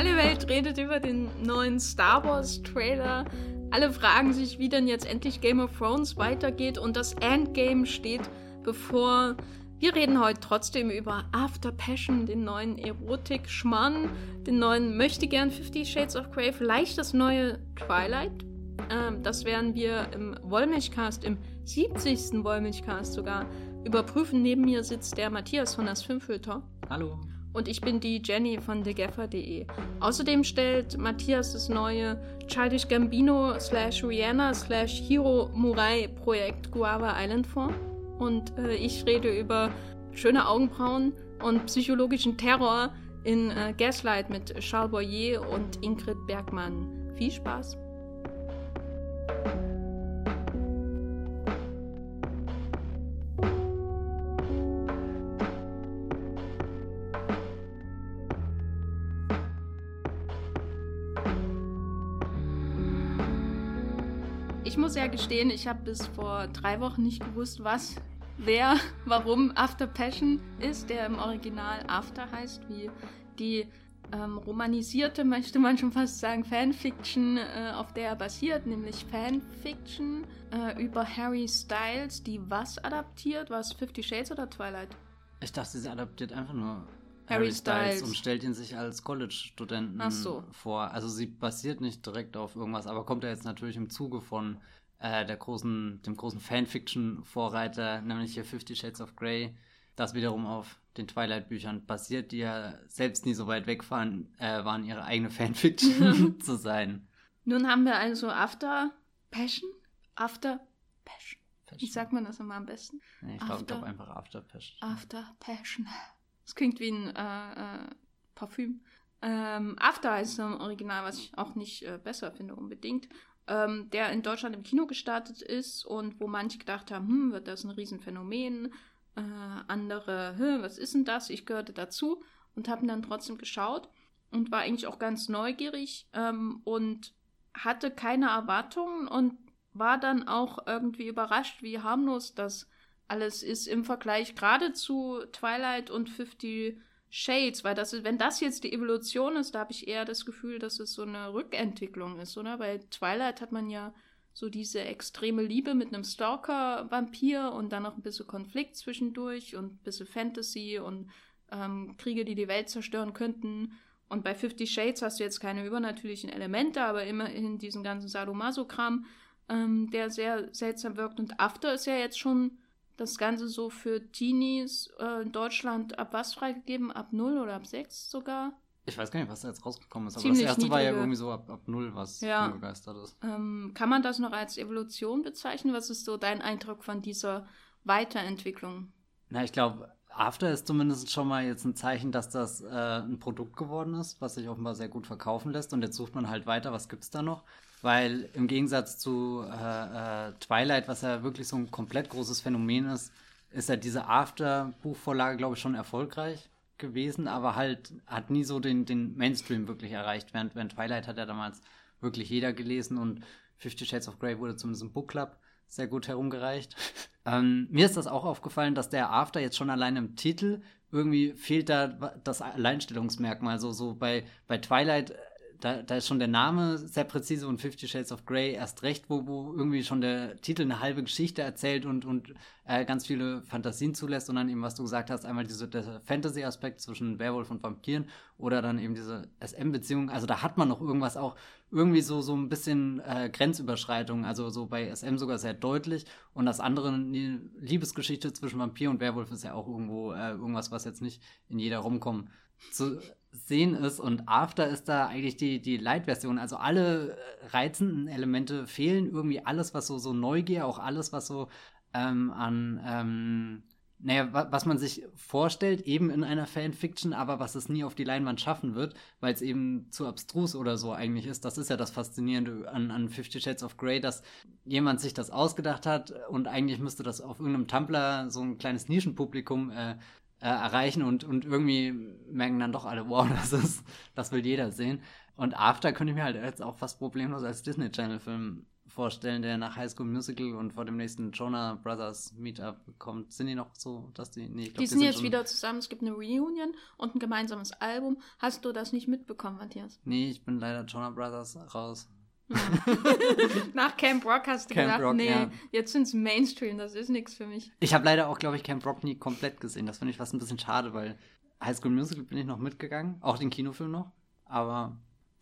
Alle Welt redet über den neuen Star Wars Trailer. Alle fragen sich, wie denn jetzt endlich Game of Thrones weitergeht und das Endgame steht bevor. Wir reden heute trotzdem über After Passion, den neuen Erotik-Schmann, den neuen Möchtegern Fifty Shades of Grey, vielleicht das neue Twilight. Ähm, das werden wir im Wollmilchcast, im 70. Wollmilchcast sogar überprüfen. Neben mir sitzt der Matthias von das Filmfilter. Hallo. Und ich bin die Jenny von thegaffer.de. Außerdem stellt Matthias das neue Childish Gambino slash Rihanna slash Hiro Murai Projekt Guava Island vor. Und äh, ich rede über schöne Augenbrauen und psychologischen Terror in äh, Gaslight mit Charles Boyer und Ingrid Bergmann. Viel Spaß! Muss ja gestehen, ich habe bis vor drei Wochen nicht gewusst, was, wer, warum After Passion ist, der im Original After heißt, wie die ähm, romanisierte, möchte man schon fast sagen, Fanfiction, äh, auf der er basiert, nämlich Fanfiction äh, über Harry Styles, die was adaptiert? Was Fifty Shades oder Twilight? Ich dachte, sie adaptiert einfach nur Harry Harry Styles, Styles. und stellt ihn sich als College-Studenten so. vor. Also sie basiert nicht direkt auf irgendwas, aber kommt ja jetzt natürlich im Zuge von äh, der großen, dem großen Fanfiction-Vorreiter, nämlich hier Fifty Shades of Grey, das wiederum auf den Twilight-Büchern basiert, die ja selbst nie so weit weg waren, äh, waren ihre eigene Fanfiction zu sein. Nun haben wir also After Passion? After Passion. Wie sagt man das immer am besten? Nee, ich glaube glaub einfach After Passion. After Passion. Das klingt wie ein äh, äh, Parfüm. Ähm, After heißt im Original, was ich auch nicht äh, besser finde unbedingt. Ähm, der in Deutschland im Kino gestartet ist und wo manche gedacht haben, hm, wird das ein Riesenphänomen. Äh, andere, hm, was ist denn das? Ich gehörte dazu und habe dann trotzdem geschaut und war eigentlich auch ganz neugierig ähm, und hatte keine Erwartungen und war dann auch irgendwie überrascht, wie harmlos das alles ist im Vergleich gerade zu Twilight und Fifty Shades, weil das ist, wenn das jetzt die Evolution ist, da habe ich eher das Gefühl, dass es so eine Rückentwicklung ist, oder? Bei Twilight hat man ja so diese extreme Liebe mit einem Stalker-Vampir und dann noch ein bisschen Konflikt zwischendurch und ein bisschen Fantasy und ähm, Kriege, die die Welt zerstören könnten. Und bei Fifty Shades hast du jetzt keine übernatürlichen Elemente, aber immerhin diesen ganzen Sadomaso-Kram, ähm, der sehr seltsam wirkt. Und After ist ja jetzt schon das Ganze so für Teenies äh, in Deutschland ab was freigegeben? Ab 0 oder ab 6 sogar? Ich weiß gar nicht, was da jetzt rausgekommen ist, aber Ziemlich das erste war ja niedrige- irgendwie so ab, ab null, was Ja. umgegeistert ist. Ähm, kann man das noch als Evolution bezeichnen? Was ist so dein Eindruck von dieser Weiterentwicklung? Na, ich glaube, After ist zumindest schon mal jetzt ein Zeichen, dass das äh, ein Produkt geworden ist, was sich offenbar sehr gut verkaufen lässt. Und jetzt sucht man halt weiter, was gibt's da noch? Weil im Gegensatz zu äh, äh, Twilight, was ja wirklich so ein komplett großes Phänomen ist, ist ja diese After-Buchvorlage, glaube ich, schon erfolgreich gewesen, aber halt hat nie so den, den Mainstream wirklich erreicht. Während, während Twilight hat ja damals wirklich jeder gelesen und Fifty Shades of Grey wurde zumindest im Book Club sehr gut herumgereicht. ähm, mir ist das auch aufgefallen, dass der After jetzt schon allein im Titel irgendwie fehlt da das Alleinstellungsmerkmal. So, so bei, bei Twilight, da, da ist schon der Name sehr präzise und Fifty Shades of Grey erst recht, wo, wo irgendwie schon der Titel eine halbe Geschichte erzählt und, und äh, ganz viele Fantasien zulässt und dann eben, was du gesagt hast, einmal diese, der Fantasy-Aspekt zwischen Werwolf und Vampiren oder dann eben diese SM-Beziehung. Also da hat man noch irgendwas auch, irgendwie so, so ein bisschen äh, Grenzüberschreitung, also so bei SM sogar sehr deutlich. Und das andere, die Liebesgeschichte zwischen Vampir und Werwolf ist ja auch irgendwo äh, irgendwas, was jetzt nicht in jeder Romcom zu sehen ist. Und After ist da eigentlich die, die Light-Version. Also alle äh, reizenden Elemente fehlen, irgendwie alles, was so, so Neugier, auch alles, was so ähm, an ähm, naja, wa was man sich vorstellt, eben in einer Fanfiction, aber was es nie auf die Leinwand schaffen wird, weil es eben zu abstrus oder so eigentlich ist. Das ist ja das Faszinierende an, an Fifty Shades of Grey, dass jemand sich das ausgedacht hat und eigentlich müsste das auf irgendeinem Tumblr so ein kleines Nischenpublikum äh, äh, erreichen und, und irgendwie merken dann doch alle, wow, das ist, das will jeder sehen. Und After könnte ich mir halt jetzt auch fast problemlos als Disney Channel Film vorstellen, der nach High School Musical und vor dem nächsten Jonah Brothers Meetup kommt. Sind die noch so, dass die. Nee, ich glaub, die, die sind, sind jetzt wieder zusammen. Es gibt eine Reunion und ein gemeinsames Album. Hast du das nicht mitbekommen, Matthias? Nee, ich bin leider Jonah Brothers raus. Nach Camp Rock hast du Camp gedacht, Rock, nee, ja. jetzt sind es Mainstream, das ist nichts für mich. Ich habe leider auch, glaube ich, Camp Rock nie komplett gesehen. Das finde ich fast ein bisschen schade, weil High School Musical bin ich noch mitgegangen, auch den Kinofilm noch, aber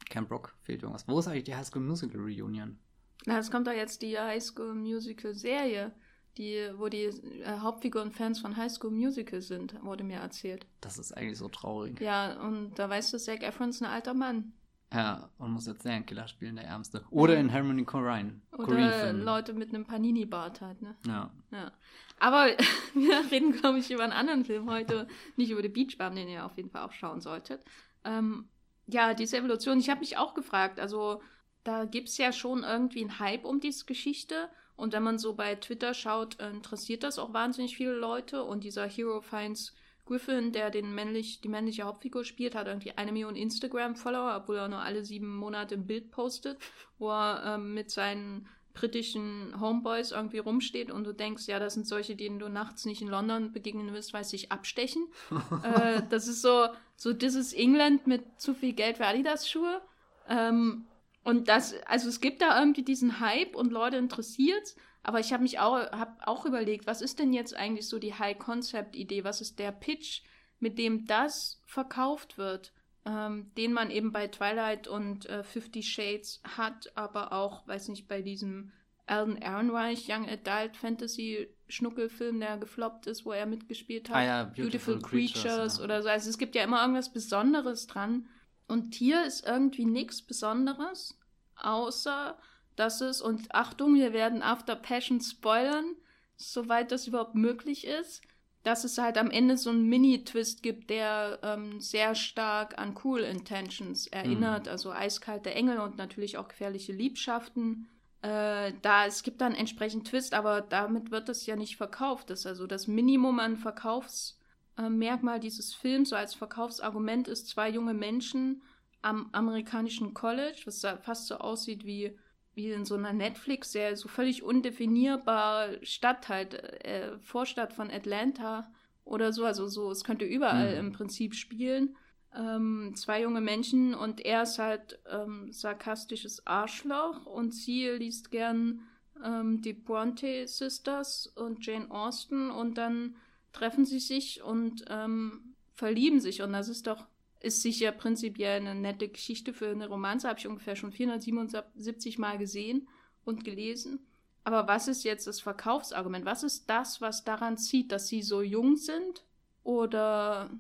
Camp Rock fehlt irgendwas. Wo ist eigentlich die High School Musical Reunion? Na, es kommt doch jetzt die High School Musical Serie, die, wo die äh, Hauptfiguren Fans von High School Musical sind, wurde mir erzählt. Das ist eigentlich so traurig. Ja, und da weißt du, Zac Efron ist ein alter Mann. Ja, und muss jetzt Serienkiller spielen, der Ärmste. Oder in Harmony Korine. Oder Leute mit einem Panini-Bart halt, ne? Ja. ja. Aber wir reden, glaube ich, über einen anderen Film heute, nicht über The Beach Bum, den ihr auf jeden Fall auch schauen solltet. Ähm, ja, diese Evolution, ich habe mich auch gefragt, also da gibt es ja schon irgendwie einen Hype um diese Geschichte. Und wenn man so bei Twitter schaut, interessiert das auch wahnsinnig viele Leute. Und dieser Hero Finds Griffin, der den männlich, die männliche Hauptfigur spielt, hat irgendwie eine Million Instagram-Follower, obwohl er nur alle sieben Monate ein Bild postet, wo er ähm, mit seinen britischen Homeboys irgendwie rumsteht und du denkst, ja, das sind solche, denen du nachts nicht in London begegnen wirst, weil sie sich abstechen. äh, das ist so, so This is England mit zu viel Geld für Adidas-Schuhe. Ähm, und das, also es gibt da irgendwie diesen Hype und Leute interessiert aber ich habe mich auch, hab auch überlegt, was ist denn jetzt eigentlich so die High-Concept-Idee? Was ist der Pitch, mit dem das verkauft wird? Ähm, den man eben bei Twilight und äh, Fifty Shades hat, aber auch, weiß nicht, bei diesem Alden Ehrenreich Young Adult Fantasy Schnuckelfilm, der gefloppt ist, wo er mitgespielt hat. Ah ja, Beautiful, Beautiful Creatures, Creatures ja. oder so. Also es gibt ja immer irgendwas Besonderes dran. Und hier ist irgendwie nichts Besonderes, außer das ist, und Achtung, wir werden After Passion spoilern, soweit das überhaupt möglich ist, dass es halt am Ende so einen Mini-Twist gibt, der ähm, sehr stark an Cool Intentions erinnert, mhm. also eiskalte Engel und natürlich auch gefährliche Liebschaften. Äh, da es gibt dann entsprechend Twist, aber damit wird es ja nicht verkauft. Das ist also das Minimum an Verkaufsmerkmal äh, dieses Films, so als Verkaufsargument ist zwei junge Menschen am amerikanischen College, was fast so aussieht wie wie in so einer Netflix-Serie, so völlig undefinierbare Stadt halt, äh, Vorstadt von Atlanta oder so. Also so, es könnte überall mhm. im Prinzip spielen. Ähm, zwei junge Menschen und er ist halt ähm, sarkastisches Arschloch und sie liest gern ähm, die Bronte Sisters und Jane Austen und dann treffen sie sich und ähm, verlieben sich und das ist doch ist sicher prinzipiell eine nette Geschichte für eine Romanze, habe ich ungefähr schon 477 Mal gesehen und gelesen. Aber was ist jetzt das Verkaufsargument? Was ist das, was daran zieht, dass sie so jung sind? Oder,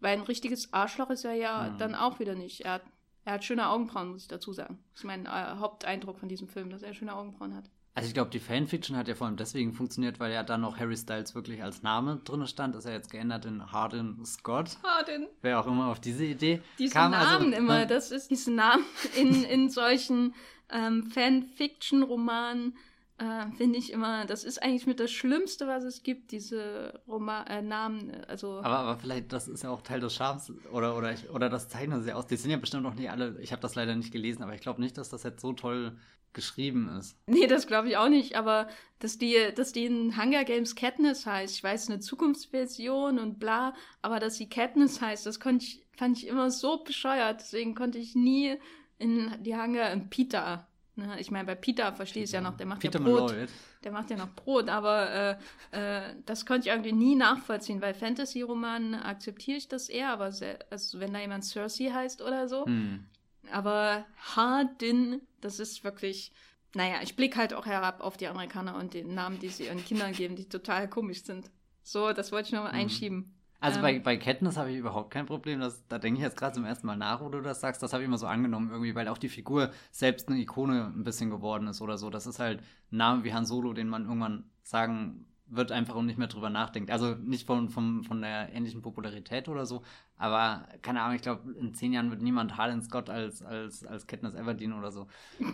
weil ein richtiges Arschloch ist er ja mhm. dann auch wieder nicht. Er hat, er hat schöne Augenbrauen, muss ich dazu sagen. Das ist mein äh, Haupteindruck von diesem Film, dass er schöne Augenbrauen hat. Also ich glaube, die Fanfiction hat ja vor allem deswegen funktioniert, weil ja dann noch Harry Styles wirklich als Name drin stand. Ist ja jetzt geändert in Hardin Scott. Hardin. Wer auch immer auf diese Idee diese kam. Diese Namen also, immer, das ist diese Namen in, in solchen ähm, Fanfiction-Romanen äh, finde ich immer, das ist eigentlich mit das Schlimmste, was es gibt, diese Roma äh, Namen. Also aber, aber vielleicht, das ist ja auch Teil des Charmes oder, oder, ich, oder das zeichnen sie aus. Die sind ja bestimmt noch nicht alle, ich habe das leider nicht gelesen, aber ich glaube nicht, dass das jetzt so toll geschrieben ist. Nee, das glaube ich auch nicht, aber dass die, dass die in Hunger Games Katniss heißt, ich weiß, eine Zukunftsversion und bla, aber dass sie Katniss heißt, das konnte ich, fand ich immer so bescheuert, deswegen konnte ich nie in die Hunger, in Peter, ne? ich meine, bei Peter verstehe ich es ja noch, der macht Peter ja Brot, Malloy. der macht ja noch Brot, aber äh, äh, das konnte ich irgendwie nie nachvollziehen, weil Fantasy-Romanen akzeptiere ich das eher, aber sehr, also wenn da jemand Cersei heißt oder so, hm. Aber Hardin, das ist wirklich, naja, ich blicke halt auch herab auf die Amerikaner und den Namen, die sie ihren Kindern geben, die total komisch sind. So, das wollte ich nochmal mhm. einschieben. Also ähm, bei, bei Katniss habe ich überhaupt kein Problem. Das, da denke ich jetzt gerade zum ersten Mal nach, wo du das sagst. Das habe ich immer so angenommen irgendwie, weil auch die Figur selbst eine Ikone ein bisschen geworden ist oder so. Das ist halt ein Name wie Han Solo, den man irgendwann sagen wird einfach und nicht mehr drüber nachdenkt. Also nicht von, von, von der ähnlichen Popularität oder so, Aber keine Ahnung, ich glaube, in zehn Jahren wird niemand Harlan Scott als, als, als Katniss Everdeen oder so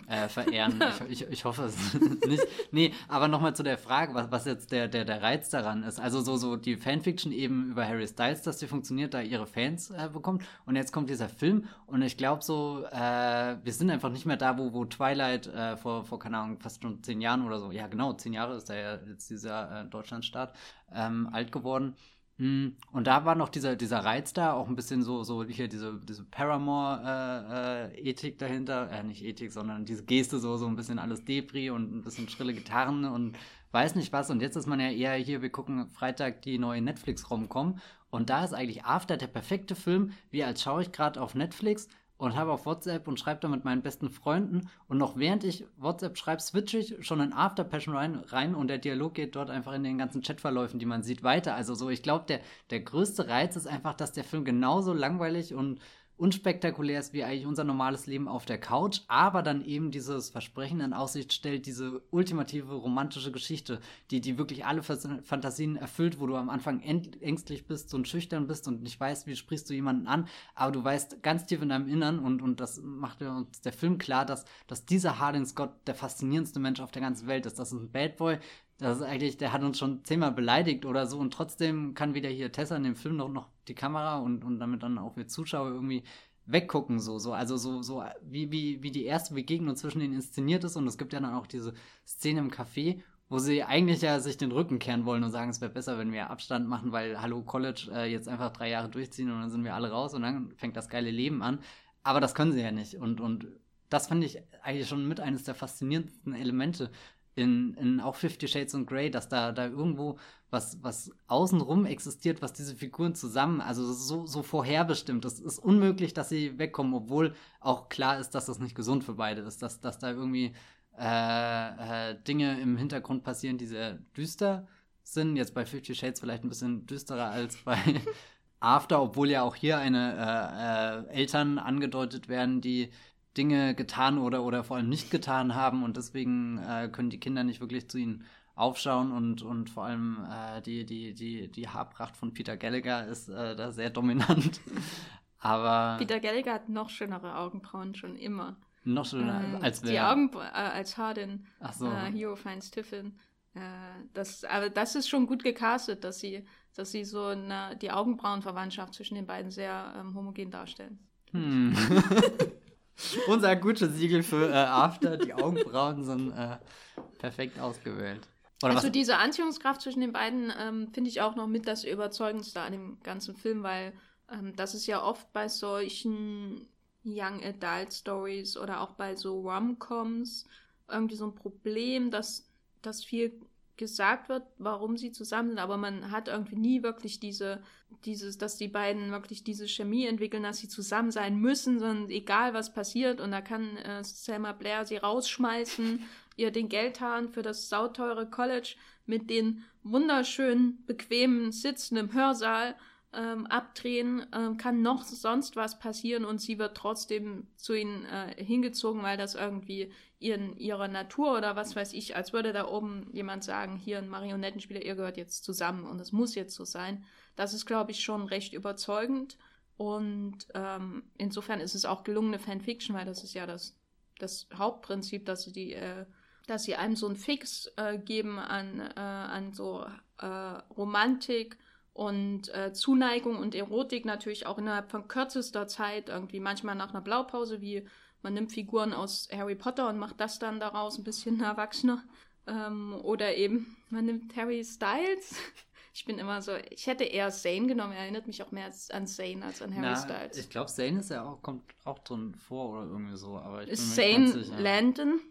äh, verehren. ich, ich, ich hoffe es nicht. Nee, aber nochmal zu der Frage, was, was jetzt der, der, der Reiz daran ist. Also so, so die Fanfiction eben über Harry Styles, dass die funktioniert, da ihre Fans äh, bekommt. Und jetzt kommt dieser Film und ich glaube so, äh, wir sind einfach nicht mehr da, wo, wo Twilight äh, vor, vor, keine Ahnung, fast schon zehn Jahren oder so, ja genau, zehn Jahre ist da ja jetzt dieser äh, Deutschlandstart ähm, alt geworden. Hm, und da war noch dieser, dieser Reiz da, auch ein bisschen so, so hier diese, diese Paramore-Ethik äh, äh, dahinter, äh, nicht Ethik, sondern diese Geste, so, so ein bisschen alles Debris und ein bisschen schrille Gitarren und weiß nicht was. Und jetzt ist man ja eher hier, wir gucken Freitag die neue Netflix-Rom-Com. Und da ist eigentlich After der perfekte Film, wie als schaue ich gerade auf Netflix, und habe auf WhatsApp und schreibe da mit meinen besten Freunden. Und noch während ich WhatsApp schreibe, switche ich schon in After Passion rein, rein und der Dialog geht dort einfach in den ganzen Chatverläufen, die man sieht, weiter. Also so, ich glaube, der, der größte Reiz ist einfach, dass der Film genauso langweilig und unspektakulär ist wie eigentlich unser normales Leben auf der Couch, aber dann eben dieses Versprechen in Aussicht stellt, diese ultimative romantische Geschichte, die, die wirklich alle Fantasien erfüllt, wo du am Anfang ängstlich bist und schüchtern bist und nicht weißt, wie sprichst du jemanden an, aber du weißt ganz tief in deinem Innern und, und das macht uns der Film klar, dass, dass dieser Hardin Scott der faszinierendste Mensch auf der ganzen Welt ist. Das ist ein Bad Boy, das ist eigentlich, der hat uns schon zehnmal beleidigt oder so und trotzdem kann wieder hier Tessa in dem Film noch, noch die Kamera und, und damit dann auch wir Zuschauer irgendwie weggucken, so, so, also so, so, wie, wie, wie die erste Begegnung zwischen denen inszeniert ist und es gibt ja dann auch diese Szene im Café, wo sie eigentlich ja sich den Rücken kehren wollen und sagen, es wäre besser, wenn wir Abstand machen, weil Hallo College äh, jetzt einfach drei Jahre durchziehen und dann sind wir alle raus und dann fängt das geile Leben an. Aber das können sie ja nicht und, und das fand ich eigentlich schon mit eines der faszinierendsten Elemente in, in auch Fifty Shades of Grey, dass da, da irgendwo was, was außenrum existiert, was diese Figuren zusammen, also so, so vorherbestimmt. Es ist unmöglich, dass sie wegkommen, obwohl auch klar ist, dass das nicht gesund für beide ist, dass, dass da irgendwie äh, äh, Dinge im Hintergrund passieren, die sehr düster sind. Jetzt bei Fifty Shades vielleicht ein bisschen düsterer als bei After, obwohl ja auch hier eine äh, äh Eltern angedeutet werden, die Dinge getan oder, oder vor allem nicht getan haben und deswegen äh, können die Kinder nicht wirklich zu ihnen aufschauen und, und vor allem äh, die, die, die, die Haarpracht von Peter Gallagher ist äh, da sehr dominant. Aber. Peter Gallagher hat noch schönere Augenbrauen schon immer. Noch schöner ähm, als wer? Die Augen äh, als Hardin, Ach so. äh, Hero finds Tiffin. Äh, das, aber das ist schon gut gecastet, dass sie, dass sie so eine, die Augenbrauenverwandtschaft zwischen den beiden sehr ähm, homogen darstellen. Hm. Unser gutes Siegel für äh, After, die Augenbrauen sind äh, perfekt ausgewählt. Oder also was? diese Anziehungskraft zwischen den beiden ähm, finde ich auch noch mit das Überzeugendste an dem ganzen Film, weil ähm, das ist ja oft bei solchen Young Adult Stories oder auch bei so Rom-Coms irgendwie so ein Problem, dass, dass viel gesagt wird, warum sie zusammen sind, aber man hat irgendwie nie wirklich diese, dieses, dass die beiden wirklich diese Chemie entwickeln, dass sie zusammen sein müssen, sondern egal was passiert und da kann äh, Selma Blair sie rausschmeißen, ihr den Geldhahn für das sauteure College mit den wunderschönen, bequemen Sitzen im Hörsaal ähm, abdrehen, ähm, kann noch sonst was passieren und sie wird trotzdem zu ihnen äh, hingezogen, weil das irgendwie ihren, ihrer Natur oder was weiß ich, als würde da oben jemand sagen, hier ein Marionettenspieler, ihr gehört jetzt zusammen und es muss jetzt so sein. Das ist, glaube ich, schon recht überzeugend und ähm, insofern ist es auch gelungene Fanfiction, weil das ist ja das, das Hauptprinzip, dass sie die äh, dass sie einem so einen Fix äh, geben an, äh, an so äh, Romantik und äh, Zuneigung und Erotik natürlich auch innerhalb von kürzester Zeit, irgendwie manchmal nach einer Blaupause, wie man nimmt Figuren aus Harry Potter und macht das dann daraus ein bisschen erwachsener. Ähm, oder eben, man nimmt Harry Styles. Ich bin immer so, ich hätte eher Zane genommen, er erinnert mich auch mehr an Zane als an Harry Na, Styles. Ich glaube, Zane ist ja auch, kommt auch drin vor oder irgendwie so, aber ich ist bin Zane Landon?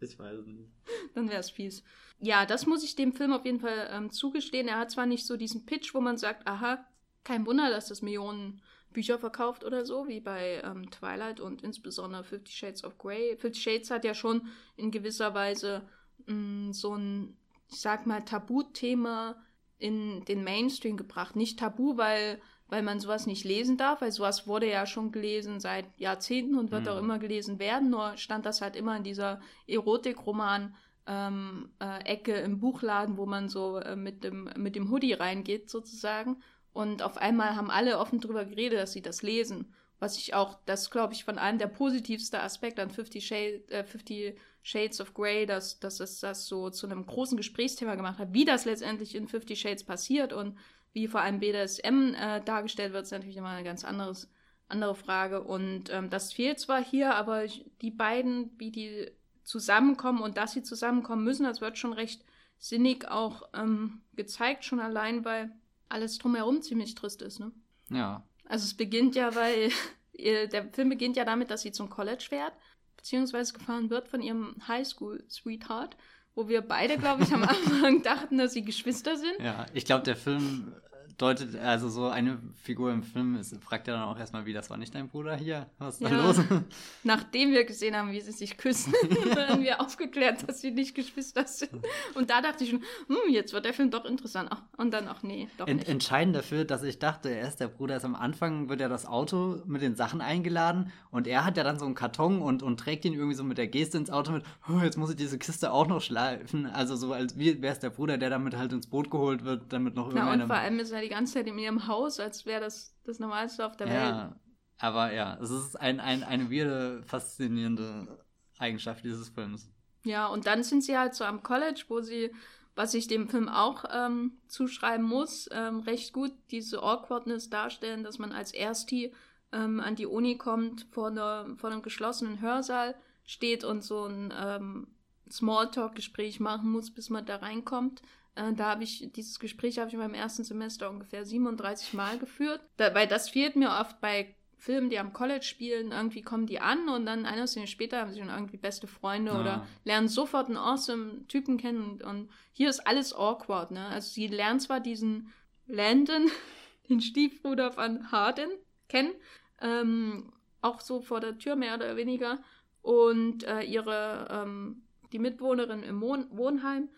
Ich weiß nicht. Dann wäre es fies ja, das muss ich dem Film auf jeden Fall ähm, zugestehen. Er hat zwar nicht so diesen Pitch, wo man sagt, aha, kein Wunder, dass das Millionen Bücher verkauft oder so, wie bei ähm, Twilight und insbesondere Fifty Shades of Grey. Fifty Shades hat ja schon in gewisser Weise mh, mm, so ein, ich sag mal, Tabuthema in den Mainstream gebracht. Nicht Tabu, weil, weil man sowas nicht lesen darf, weil sowas wurde ja schon gelesen seit Jahrzehnten und wird mhm. auch immer gelesen werden, nur stand das halt immer in dieser Erotikroman- ähm, äh, Ecke im Buchladen, wo man so äh, mit, dem, mit dem Hoodie reingeht sozusagen. Und auf einmal haben alle offen drüber geredet, dass sie das lesen. Was ich auch, das glaube ich, von einem der positivsten Aspekte an 50, Shade, äh, 50 Shades of Grey, dass, dass es das so zu einem großen Gesprächsthema gemacht hat, wie das letztendlich in 50 Shades passiert und wie vor allem BDSM äh, dargestellt wird, ist natürlich immer eine ganz anderes, andere Frage. Und ähm, das fehlt zwar hier, aber die beiden, wie die zusammenkommen und dass sie zusammenkommen müssen, das wird schon recht sinnig auch ähm, gezeigt, schon allein, weil alles drumherum ziemlich trist ist, ne? Ja. Also es beginnt ja, weil der Film beginnt ja damit, dass sie zum College fährt, beziehungsweise gefahren wird von ihrem Highschool-Sweetheart, wo wir beide, glaube ich, am Anfang dachten, dass sie Geschwister sind. Ja, ich glaube, der Film deutet, also so eine Figur im Film ist, fragt ja dann auch erstmal, wie, das war nicht dein Bruder hier? Was ist ja. da los? Nachdem wir gesehen haben, wie sie sich küssen, haben wir aufgeklärt, dass sie nicht Geschwister sind. Und da dachte ich schon, hm, jetzt wird der Film doch interessant. Und dann, ach nee, doch Ent, nicht. Entscheidend dafür, dass ich dachte, er ist der Bruder, ist am Anfang wird ja das Auto mit den Sachen eingeladen und er hat ja dann so einen Karton und, und trägt ihn irgendwie so mit der Geste ins Auto mit, oh, jetzt muss ich diese Kiste auch noch schleifen. Also so, als wäre es der Bruder, der damit halt ins Boot geholt wird, damit noch irgendeine... Na und vor allem ist er die ganze Zeit in ihrem Haus, als wäre das das Normalste auf der ja, Welt. Aber ja, es ist ein, ein, eine weirde, faszinierende Eigenschaft dieses Films. Ja, und dann sind sie halt so am College, wo sie, was ich dem Film auch ähm, zuschreiben muss, ähm, recht gut diese Awkwardness darstellen, dass man als Ersti ähm, an die Uni kommt, vor, einer, vor einem geschlossenen Hörsaal steht und so ein ähm, Smalltalk-Gespräch machen muss, bis man da reinkommt. Äh, da habe ich, dieses Gespräch habe ich in meinem ersten Semester ungefähr 37 Mal geführt. Da, weil das fehlt mir oft bei Filmen, die am College spielen. Irgendwie kommen die an und dann eine Szene später haben sie schon irgendwie beste Freunde ja. oder lernen sofort einen awesome Typen kennen. Und, und hier ist alles awkward, ne? Also sie lernen zwar diesen Landon, den Stiefbruder von Harden, kennen, ähm, auch so vor der Tür mehr oder weniger. Und äh, ihre, ähm, die Mitwohnerin im Wohn Wohnheim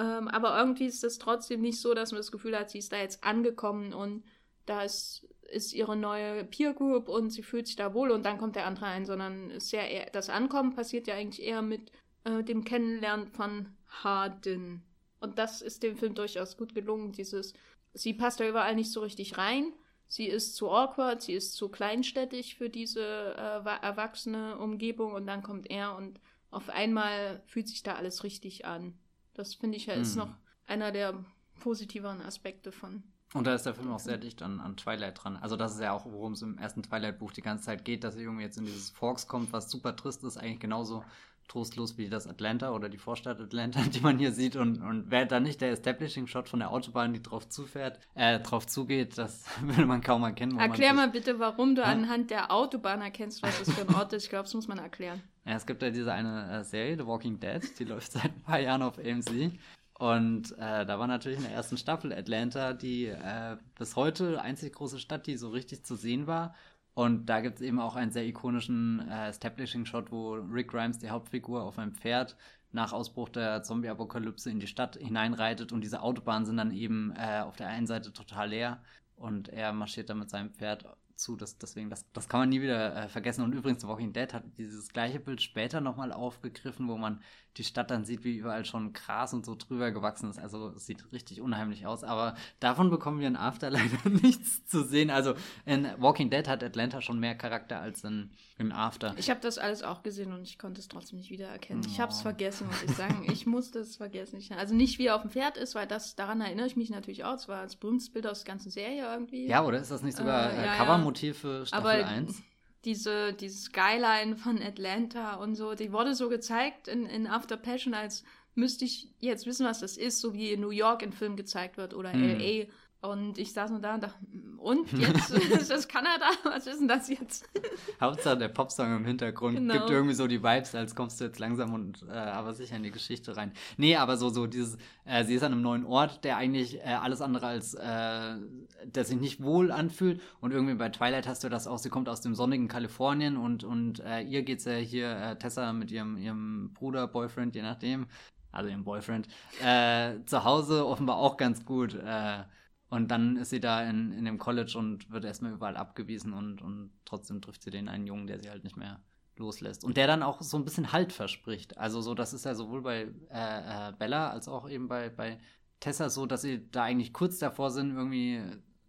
ähm, aber irgendwie ist es trotzdem nicht so, dass man das Gefühl hat, sie ist da jetzt angekommen und da ist, ihre neue Peer Group und sie fühlt sich da wohl und dann kommt der andere ein, sondern ist ja eher, das Ankommen passiert ja eigentlich eher mit äh, dem Kennenlernen von Harden. Und das ist dem Film durchaus gut gelungen. Dieses, sie passt da überall nicht so richtig rein. Sie ist zu awkward, sie ist zu kleinstädtisch für diese äh, erwachsene Umgebung und dann kommt er und auf einmal fühlt sich da alles richtig an. Das finde ich ja ist mhm. noch einer der positiveren Aspekte von. Und da ist der Film auch sehr dicht an, an Twilight dran. Also das ist ja auch, worum es im ersten Twilight-Buch die ganze Zeit geht, dass er irgendwie jetzt in dieses Forks kommt, was super trist ist, eigentlich genauso trostlos wie das Atlanta oder die Vorstadt Atlanta, die man hier sieht. Und, und wäre da nicht der Establishing-Shot von der Autobahn, die drauf zufährt, äh, drauf zugeht, das würde man kaum erkennen. Erklär mal bitte, warum du ja? anhand der Autobahn erkennst, was das für ein Ort ist. Ich glaube, das muss man erklären. Es gibt ja diese eine äh, Serie, The Walking Dead, die läuft seit ein paar Jahren auf AMC. Und äh, da war natürlich in der ersten Staffel Atlanta die äh, bis heute einzig große Stadt, die so richtig zu sehen war. Und da gibt es eben auch einen sehr ikonischen äh, Establishing-Shot, wo Rick Grimes, die Hauptfigur, auf einem Pferd nach Ausbruch der Zombie-Apokalypse in die Stadt hineinreitet und diese Autobahnen sind dann eben äh, auf der einen Seite total leer und er marschiert dann mit seinem Pferd zu. Das, deswegen, das, das kann man nie wieder äh, vergessen. Und übrigens, Walking Dead hat dieses gleiche Bild später nochmal aufgegriffen, wo man die Stadt dann sieht, wie überall schon Gras und so drüber gewachsen ist. Also es sieht richtig unheimlich aus. Aber davon bekommen wir in After leider nichts zu sehen. Also in Walking Dead hat Atlanta schon mehr Charakter als in, in After. Ich habe das alles auch gesehen und ich konnte es trotzdem nicht wiedererkennen. Oh. Ich habe es vergessen, muss ich sagen. Ich musste es vergessen. Also nicht wie er auf dem Pferd ist, weil das daran erinnere ich mich natürlich auch. Es war das berühmtes Bild aus der ganzen Serie irgendwie. Ja, oder ist das nicht sogar äh, ja, Covermotiv für Staffel Aber 1? Diese, diese Skyline von Atlanta und so, die wurde so gezeigt in, in After Passion, als müsste ich jetzt wissen, was das ist, so wie New York in Film gezeigt wird oder hm. LA. Und ich saß nur da und dachte, und jetzt ist das Kanada? Was ist denn das jetzt? Hauptsache der Popsong im Hintergrund genau. gibt irgendwie so die Vibes, als kommst du jetzt langsam und äh, aber sicher in die Geschichte rein. Nee, aber so, so dieses, äh, sie ist an einem neuen Ort, der eigentlich äh, alles andere als, äh, der sich nicht wohl anfühlt. Und irgendwie bei Twilight hast du das auch, sie kommt aus dem sonnigen Kalifornien und, und äh, ihr geht's ja hier, äh, Tessa mit ihrem, ihrem Bruder, Boyfriend, je nachdem, also ihrem Boyfriend, äh, zu Hause offenbar auch ganz gut. Äh, und dann ist sie da in, in dem College und wird erstmal überall abgewiesen und, und trotzdem trifft sie den einen Jungen, der sie halt nicht mehr loslässt. Und der dann auch so ein bisschen Halt verspricht. Also so, das ist ja sowohl bei äh, äh, Bella als auch eben bei, bei Tessa so, dass sie da eigentlich kurz davor sind, irgendwie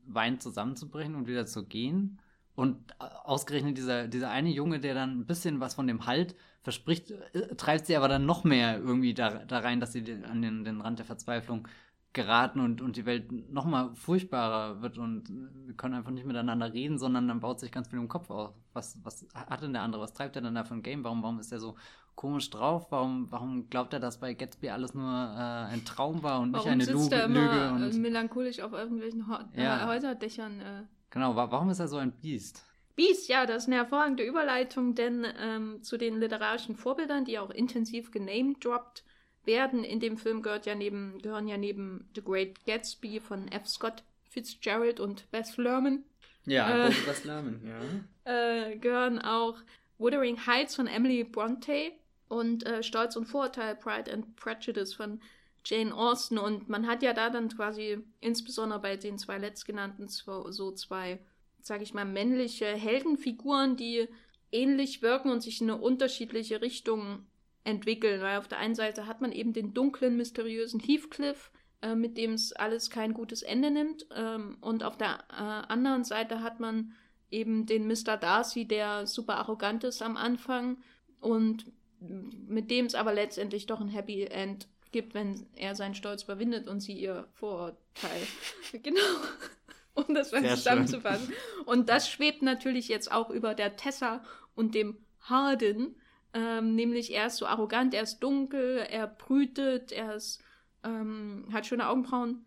weint, zusammenzubrechen und wieder zu gehen. Und ausgerechnet dieser, dieser eine Junge, der dann ein bisschen was von dem Halt verspricht, äh, treibt sie aber dann noch mehr irgendwie da, da rein, dass sie an den, den Rand der Verzweiflung geraten und, und die Welt noch mal furchtbarer wird und wir können einfach nicht miteinander reden, sondern dann baut sich ganz viel im Kopf auf. Was, was hat denn der andere? Was treibt er denn da für ein Game? Warum, warum ist er so komisch drauf? Warum, warum glaubt er, dass bei Gatsby alles nur äh, ein Traum war und warum nicht eine Lüge? Er immer Lüge und melancholisch auf irgendwelchen ja. Häuserdächern. Äh. Genau, warum ist er so ein Biest? Biest, ja, das ist eine hervorragende Überleitung, denn ähm, zu den literarischen Vorbildern, die auch intensiv genamedroppt werden in dem Film, gehört ja neben, gehören ja neben The Great Gatsby von F. Scott Fitzgerald und Beth Lerman. Ja, äh, Beth Lerman, ja. Äh, gehören auch Wuthering Heights von Emily Bronte und äh, Stolz und Vorurteil, Pride and Prejudice von Jane Austen. Und man hat ja da dann quasi insbesondere bei den zwei letztgenannten so zwei sage ich mal, männliche Heldenfiguren, die ähnlich wirken und sich in eine unterschiedliche Richtung entwickeln. Weil auf der einen Seite hat man eben den dunklen, mysteriösen Heathcliff, äh, mit dem es alles kein gutes Ende nimmt. Ähm, und auf der äh, anderen Seite hat man eben den Mr. Darcy, der super arrogant ist am Anfang und mit dem es aber letztendlich doch ein Happy End gibt, wenn er seinen Stolz überwindet und sie ihr Vorurteil. genau um das mal zusammenzufassen. Und das schwebt natürlich jetzt auch über der Tessa und dem Harden. Ähm, nämlich er ist so arrogant, er ist dunkel, er brütet, er ist, ähm, hat schöne Augenbrauen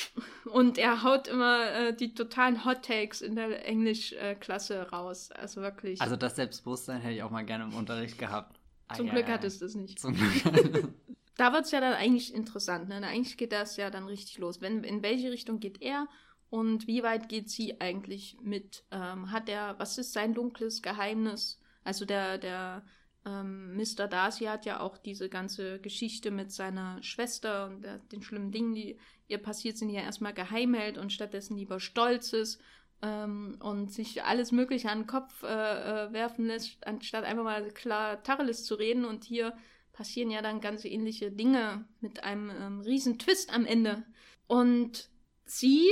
und er haut immer äh, die totalen Hot Takes in der Englischklasse äh, raus. Also wirklich. Also das Selbstbewusstsein hätte ich auch mal gerne im Unterricht gehabt. Zum ah, Glück ja, hattest du es nicht. Zum Glück. da wird es ja dann eigentlich interessant. Ne? Eigentlich geht das ja dann richtig los. Wenn, in welche Richtung geht er? Und wie weit geht sie eigentlich mit? Ähm, hat er, was ist sein dunkles Geheimnis? Also der, der ähm, Mr. Darcy hat ja auch diese ganze Geschichte mit seiner Schwester und der, den schlimmen Dingen, die ihr passiert sind, er erstmal geheim hält und stattdessen lieber stolz ist ähm, und sich alles Mögliche an den Kopf äh, äh, werfen lässt, anstatt einfach mal klar Tacheles zu reden. Und hier passieren ja dann ganz ähnliche Dinge mit einem ähm, riesen Twist am Ende. Und sie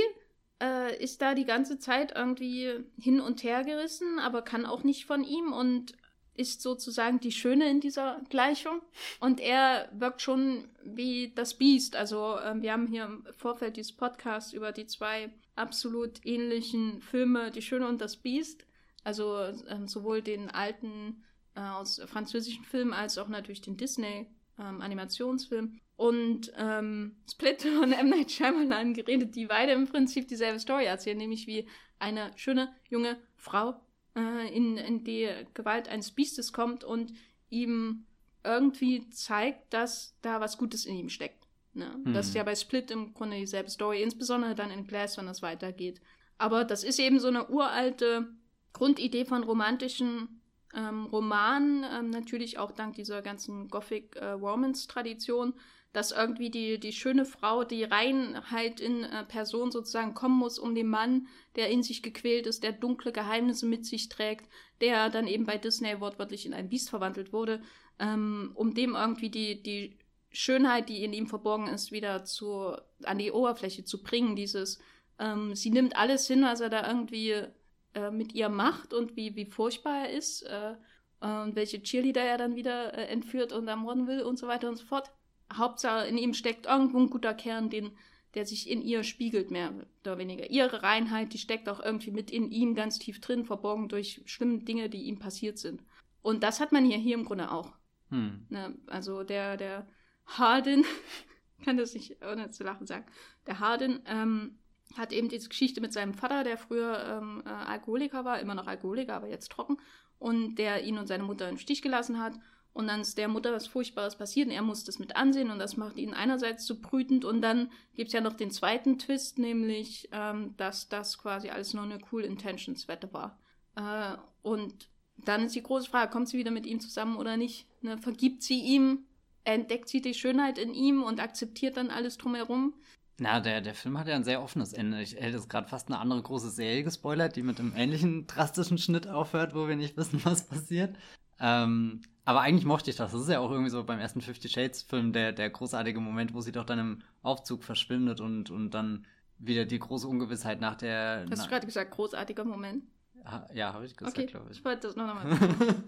äh, ist da die ganze Zeit irgendwie hin und her gerissen, aber kann auch nicht von ihm und ist sozusagen die Schöne in dieser Gleichung. Und er wirkt schon wie das Biest. Also äh, wir haben hier im Vorfeld dieses Podcasts über die zwei absolut ähnlichen Filme, Die Schöne und das Biest. Also äh, sowohl den alten äh, aus französischen Filmen als auch natürlich den Disney ähm, Animationsfilm und ähm, Split von M. Night Shyamalan geredet, die beide im Prinzip dieselbe Story erzählen, nämlich wie eine schöne junge Frau äh, in, in die Gewalt eines Biestes kommt und ihm irgendwie zeigt, dass da was Gutes in ihm steckt. Ne? Mhm. Das ist ja bei Split im Grunde dieselbe Story, insbesondere dann in Glass, wenn das weitergeht. Aber das ist eben so eine uralte Grundidee von romantischen ähm, Romanen, ähm, natürlich auch dank dieser ganzen Gothic äh, Romance-Tradition, dass irgendwie die, die schöne Frau, die Reinheit in äh, Person sozusagen kommen muss, um den Mann, der in sich gequält ist, der dunkle Geheimnisse mit sich trägt, der dann eben bei Disney wortwörtlich in ein Biest verwandelt wurde, ähm, um dem irgendwie die, die Schönheit, die in ihm verborgen ist, wieder zu, an die Oberfläche zu bringen. Dieses, ähm, sie nimmt alles hin, was er da irgendwie äh, mit ihr macht und wie, wie furchtbar er ist äh, und welche Cheerleader er dann wieder äh, entführt und ermorden will und so weiter und so fort. Hauptsache in ihm steckt irgendwo ein guter Kern, den, der sich in ihr spiegelt, mehr oder weniger. Ihre Reinheit, die steckt auch irgendwie mit in ihm ganz tief drin, verborgen durch schlimme Dinge, die ihm passiert sind. Und das hat man hier, hier im Grunde auch. Hm. Ne, also der, der Harden, kann das nicht ohne zu lachen sagen, der Harden ähm, hat eben diese Geschichte mit seinem Vater, der früher ähm, äh, Alkoholiker war, immer noch Alkoholiker, aber jetzt trocken, und der ihn und seine Mutter im Stich gelassen hat und dann ist der Mutter was Furchtbares passiert und er muss das mit ansehen und das macht ihn einerseits zu brütend und dann gibt es ja noch den zweiten Twist, nämlich, ähm, dass das quasi alles nur eine Cool Intentions Wette war. Äh, und dann ist die große Frage, kommt sie wieder mit ihm zusammen oder nicht? Ne? Vergibt sie ihm? Entdeckt sie die Schönheit in ihm und akzeptiert dann alles drumherum? Na, der, der Film hat ja ein sehr offenes Ende. Ich hätte jetzt gerade fast eine andere große Serie gespoilert, die mit einem ähnlichen drastischen Schnitt aufhört, wo wir nicht wissen, was passiert. Ähm, aber eigentlich mochte ich das. Das ist ja auch irgendwie so beim ersten Fifty Shades Film der, der großartige Moment, wo sie doch dann im Aufzug verschwindet und, und dann wieder die große Ungewissheit nach der. Hast du gerade gesagt, großartiger Moment? Ja, habe ich gesagt, okay. glaube ich. Ich wollte das noch nochmal.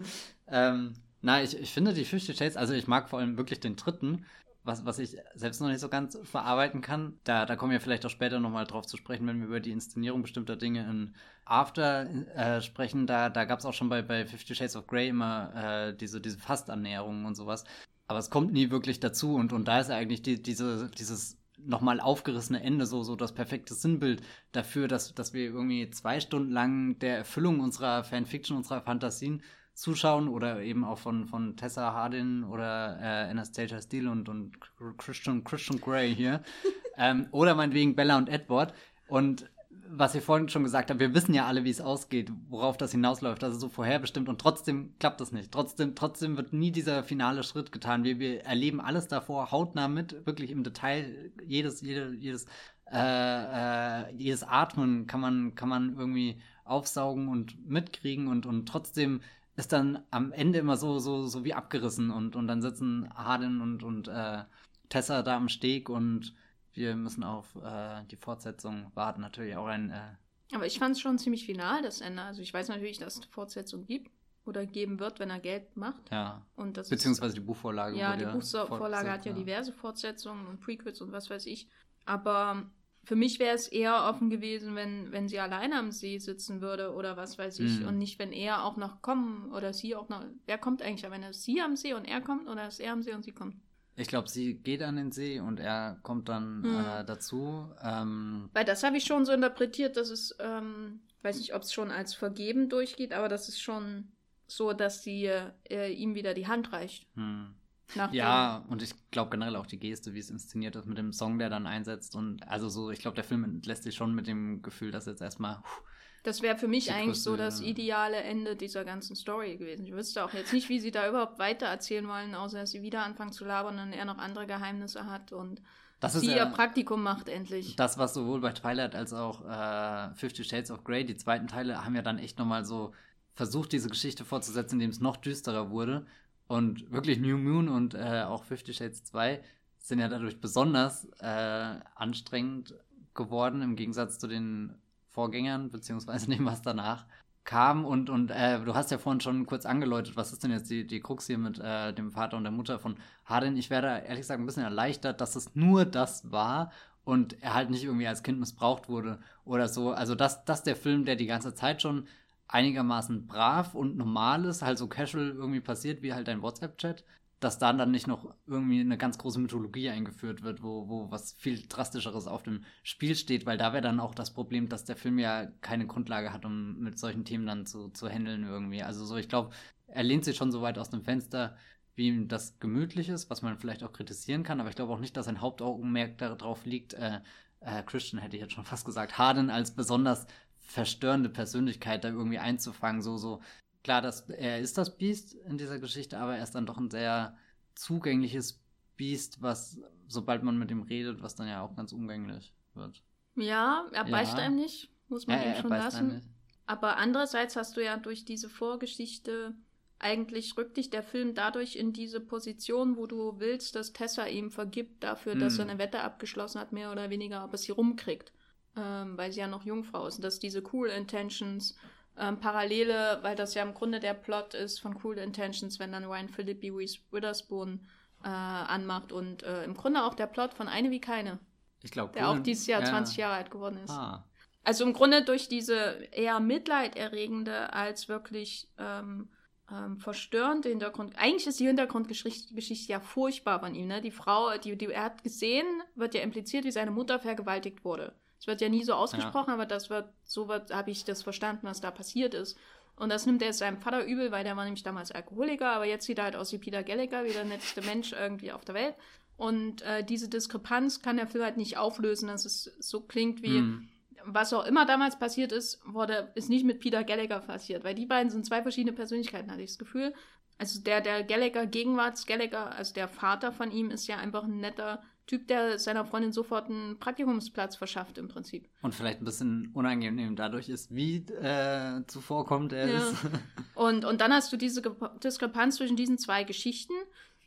ähm, na, ich, ich finde die Fifty Shades, also ich mag vor allem wirklich den dritten, was, was ich selbst noch nicht so ganz verarbeiten kann. Da, da kommen wir vielleicht auch später nochmal drauf zu sprechen, wenn wir über die Inszenierung bestimmter Dinge in After äh, sprechen. Da, da gab es auch schon bei, bei Fifty Shades of Grey immer äh, diese, diese Fastannäherungen und sowas. Aber es kommt nie wirklich dazu und, und da ist eigentlich die, diese, dieses nochmal aufgerissene Ende so, so das perfekte Sinnbild dafür, dass, dass wir irgendwie zwei Stunden lang der Erfüllung unserer Fanfiction, unserer Fantasien zuschauen oder eben auch von, von Tessa Hardin oder äh, Anastasia Steele und, und Christian, Christian Grey hier. ähm, oder meinetwegen Bella und Edward. Und was ihr vorhin schon gesagt habt, wir wissen ja alle, wie es ausgeht, worauf das hinausläuft, also so vorherbestimmt und trotzdem klappt das nicht. Trotzdem, trotzdem wird nie dieser finale Schritt getan. Wir, wir erleben alles davor hautnah mit, wirklich im Detail, jedes, jede, jedes, äh, äh, jedes Atmen kann man, kann man irgendwie aufsaugen und mitkriegen und, und trotzdem ist dann am Ende immer so, so, so wie abgerissen und, und dann sitzen Harden und, und äh, Tessa da am Steg und wir müssen auf äh, die Fortsetzung warten. Natürlich auch ein. Äh Aber ich fand es schon ziemlich final, das Ende. Also ich weiß natürlich, dass es eine Fortsetzung gibt oder geben wird, wenn er Geld macht. Ja. Und das Beziehungsweise die Buchvorlage. Ja, die Buchvorlage hat ja diverse Fortsetzungen und Prequels und was weiß ich. Aber für mich wäre es eher offen gewesen, wenn, wenn sie alleine am See sitzen würde oder was weiß ich. Mhm. Und nicht, wenn er auch noch kommen oder sie auch noch. Wer kommt eigentlich? Wenn es sie am See und er kommt oder ist er am See und sie kommt? Ich glaube, sie geht an den See und er kommt dann mhm. äh, dazu. Ähm, Weil das habe ich schon so interpretiert, dass es, ähm, weiß nicht, ob es schon als vergeben durchgeht, aber das ist schon so, dass sie äh, ihm wieder die Hand reicht. Mhm. Ja, und ich glaube generell auch die Geste, wie es inszeniert ist mit dem Song, der dann einsetzt. Und also so, ich glaube, der Film lässt sich schon mit dem Gefühl, dass jetzt erstmal. Das wäre für mich eigentlich so das ideale Ende dieser ganzen Story gewesen. Ich wüsste auch jetzt nicht, wie sie da überhaupt weiter erzählen wollen, außer dass sie wieder anfangen zu labern und er noch andere Geheimnisse hat und das sie ja ihr Praktikum macht endlich. Das, was sowohl bei Twilight als auch äh, Fifty Shades of Grey, die zweiten Teile, haben ja dann echt nochmal so versucht, diese Geschichte fortzusetzen, indem es noch düsterer wurde. Und wirklich New Moon und äh, auch Fifty Shades 2 sind ja dadurch besonders äh, anstrengend geworden, im Gegensatz zu den Vorgängern, beziehungsweise dem, was danach kam. Und, und äh, du hast ja vorhin schon kurz angeläutet, was ist denn jetzt die, die Krux hier mit äh, dem Vater und der Mutter von Hardin? Ich wäre da ehrlich gesagt ein bisschen erleichtert, dass es nur das war und er halt nicht irgendwie als Kind missbraucht wurde oder so. Also, dass, dass der Film, der die ganze Zeit schon einigermaßen brav und normal ist, halt so casual irgendwie passiert, wie halt ein WhatsApp-Chat, dass dann dann nicht noch irgendwie eine ganz große Mythologie eingeführt wird, wo, wo was viel drastischeres auf dem Spiel steht, weil da wäre dann auch das Problem, dass der Film ja keine Grundlage hat, um mit solchen Themen dann zu, zu handeln irgendwie. Also so, ich glaube, er lehnt sich schon so weit aus dem Fenster, wie ihm das gemütlich ist, was man vielleicht auch kritisieren kann, aber ich glaube auch nicht, dass sein Hauptaugenmerk darauf liegt, äh, äh, Christian hätte ich jetzt schon fast gesagt, Harden als besonders verstörende Persönlichkeit da irgendwie einzufangen. So, so, klar, dass er ist das Biest in dieser Geschichte, aber er ist dann doch ein sehr zugängliches Biest, was, sobald man mit ihm redet, was dann ja auch ganz umgänglich wird. Ja, er beißt ja. einem nicht, muss man ja, ihm schon lassen. Aber andererseits hast du ja durch diese Vorgeschichte eigentlich rückt dich der Film dadurch in diese Position, wo du willst, dass Tessa ihm vergibt dafür, hm. dass er eine Wette abgeschlossen hat, mehr oder weniger, ob es sie rumkriegt ähm, weil sie ja noch Jungfrau ist. Und dass diese Cool Intentions ähm, Parallele, weil das ja im Grunde der Plot ist von Cool Intentions, wenn dann Ryan Philippi Witherspoon äh, anmacht und äh, im Grunde auch der Plot von Eine wie keine. Ich glaube, Der auch dieses Jahr ja. 20 Jahre alt geworden ist. Ah. Also im Grunde durch diese eher mitleiderregende als wirklich ähm, ähm, verstörende Hintergrund. Eigentlich ist die Hintergrundgeschichte Geschichte ja furchtbar von ihm. Ne? Die Frau, die, die er hat gesehen, wird ja impliziert, wie seine Mutter vergewaltigt wurde. Es wird ja nie so ausgesprochen, ja. aber das wird, so wird, habe ich das verstanden, was da passiert ist. Und das nimmt er seinem Vater übel, weil der war nämlich damals Alkoholiker, aber jetzt sieht er halt aus wie Peter Gallagher, wie der netteste Mensch irgendwie auf der Welt. Und äh, diese Diskrepanz kann der Film halt nicht auflösen, dass es so klingt wie, hm. was auch immer damals passiert ist, wurde, ist nicht mit Peter Gallagher passiert, weil die beiden sind zwei verschiedene Persönlichkeiten, hatte ich das Gefühl. Also der, der Gallagher, Gegenwarts Gallagher, also der Vater von ihm ist ja einfach ein netter Typ, der seiner Freundin sofort einen Praktikumsplatz verschafft im Prinzip. Und vielleicht ein bisschen unangenehm dadurch ist, wie äh, zuvorkommt er ja. ist. und, und dann hast du diese Diskrepanz zwischen diesen zwei Geschichten.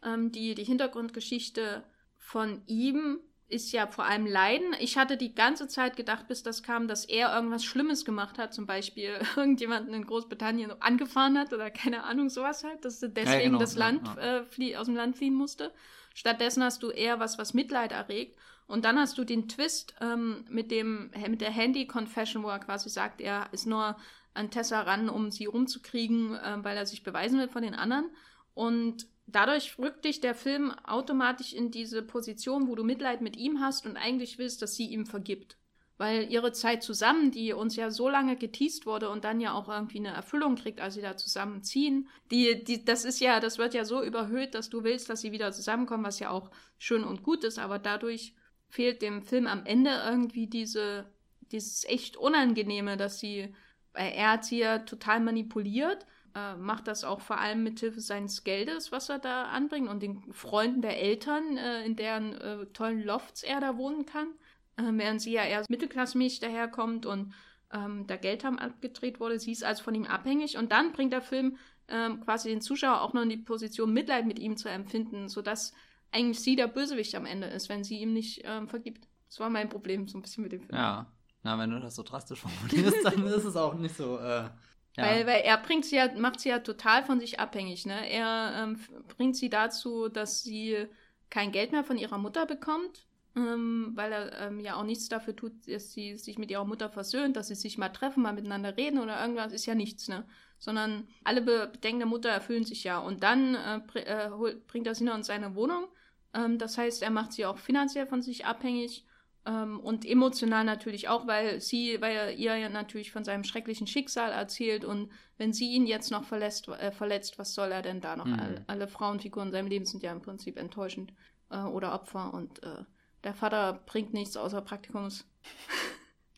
Ähm, die, die Hintergrundgeschichte von ihm ist ja vor allem Leiden. Ich hatte die ganze Zeit gedacht, bis das kam, dass er irgendwas Schlimmes gemacht hat, zum Beispiel irgendjemanden in Großbritannien angefahren hat oder keine Ahnung, sowas halt, dass er deswegen ja, genau, das Land ja. Äh, aus dem Land fliehen musste. Stattdessen hast du eher was, was Mitleid erregt. Und dann hast du den Twist ähm, mit, dem, mit der Handy-Confession, wo er quasi sagt, er ist nur an Tessa ran, um sie umzukriegen, äh, weil er sich beweisen will von den anderen. Und dadurch rückt dich der Film automatisch in diese Position, wo du Mitleid mit ihm hast und eigentlich willst, dass sie ihm vergibt. Weil ihre Zeit zusammen, die uns ja so lange geteased wurde und dann ja auch irgendwie eine Erfüllung kriegt, als sie da zusammenziehen, die, die, das ist ja, das wird ja so überhöht, dass du willst, dass sie wieder zusammenkommen, was ja auch schön und gut ist, aber dadurch fehlt dem Film am Ende irgendwie diese, dieses echt Unangenehme, dass sie, er hat sie ja total manipuliert äh, macht das auch vor allem mit Hilfe seines Geldes, was er da anbringt und den Freunden der Eltern, äh, in deren äh, tollen Lofts er da wohnen kann, äh, während sie ja eher mittelklassmäßig daherkommt und ähm, da Geld haben abgedreht wurde. Sie ist also von ihm abhängig und dann bringt der Film ähm, quasi den Zuschauer auch noch in die Position, Mitleid mit ihm zu empfinden, sodass eigentlich sie der Bösewicht am Ende ist, wenn sie ihm nicht ähm, vergibt. Das war mein Problem so ein bisschen mit dem Film. Ja, na, wenn du das so drastisch formulierst, dann ist es auch nicht so. Äh ja. Weil, weil er bringt sie ja, macht sie ja total von sich abhängig. Ne? Er ähm, bringt sie dazu, dass sie kein Geld mehr von ihrer Mutter bekommt, ähm, weil er ähm, ja auch nichts dafür tut, dass sie sich mit ihrer Mutter versöhnt, dass sie sich mal treffen, mal miteinander reden oder irgendwas, ist ja nichts, ne? Sondern alle Bedenken der Mutter erfüllen sich ja. Und dann äh, br äh, bringt er sie noch in seine Wohnung. Ähm, das heißt, er macht sie auch finanziell von sich abhängig ähm, und emotional natürlich auch, weil sie, weil er ihr ja natürlich von seinem schrecklichen Schicksal erzählt und wenn sie ihn jetzt noch verlässt, äh, verletzt, was soll er denn da noch? Mhm. Alle, alle, Frauenfiguren in seinem Leben sind ja im Prinzip enttäuschend äh, oder Opfer und äh, der Vater bringt nichts außer Praktikumsstellen.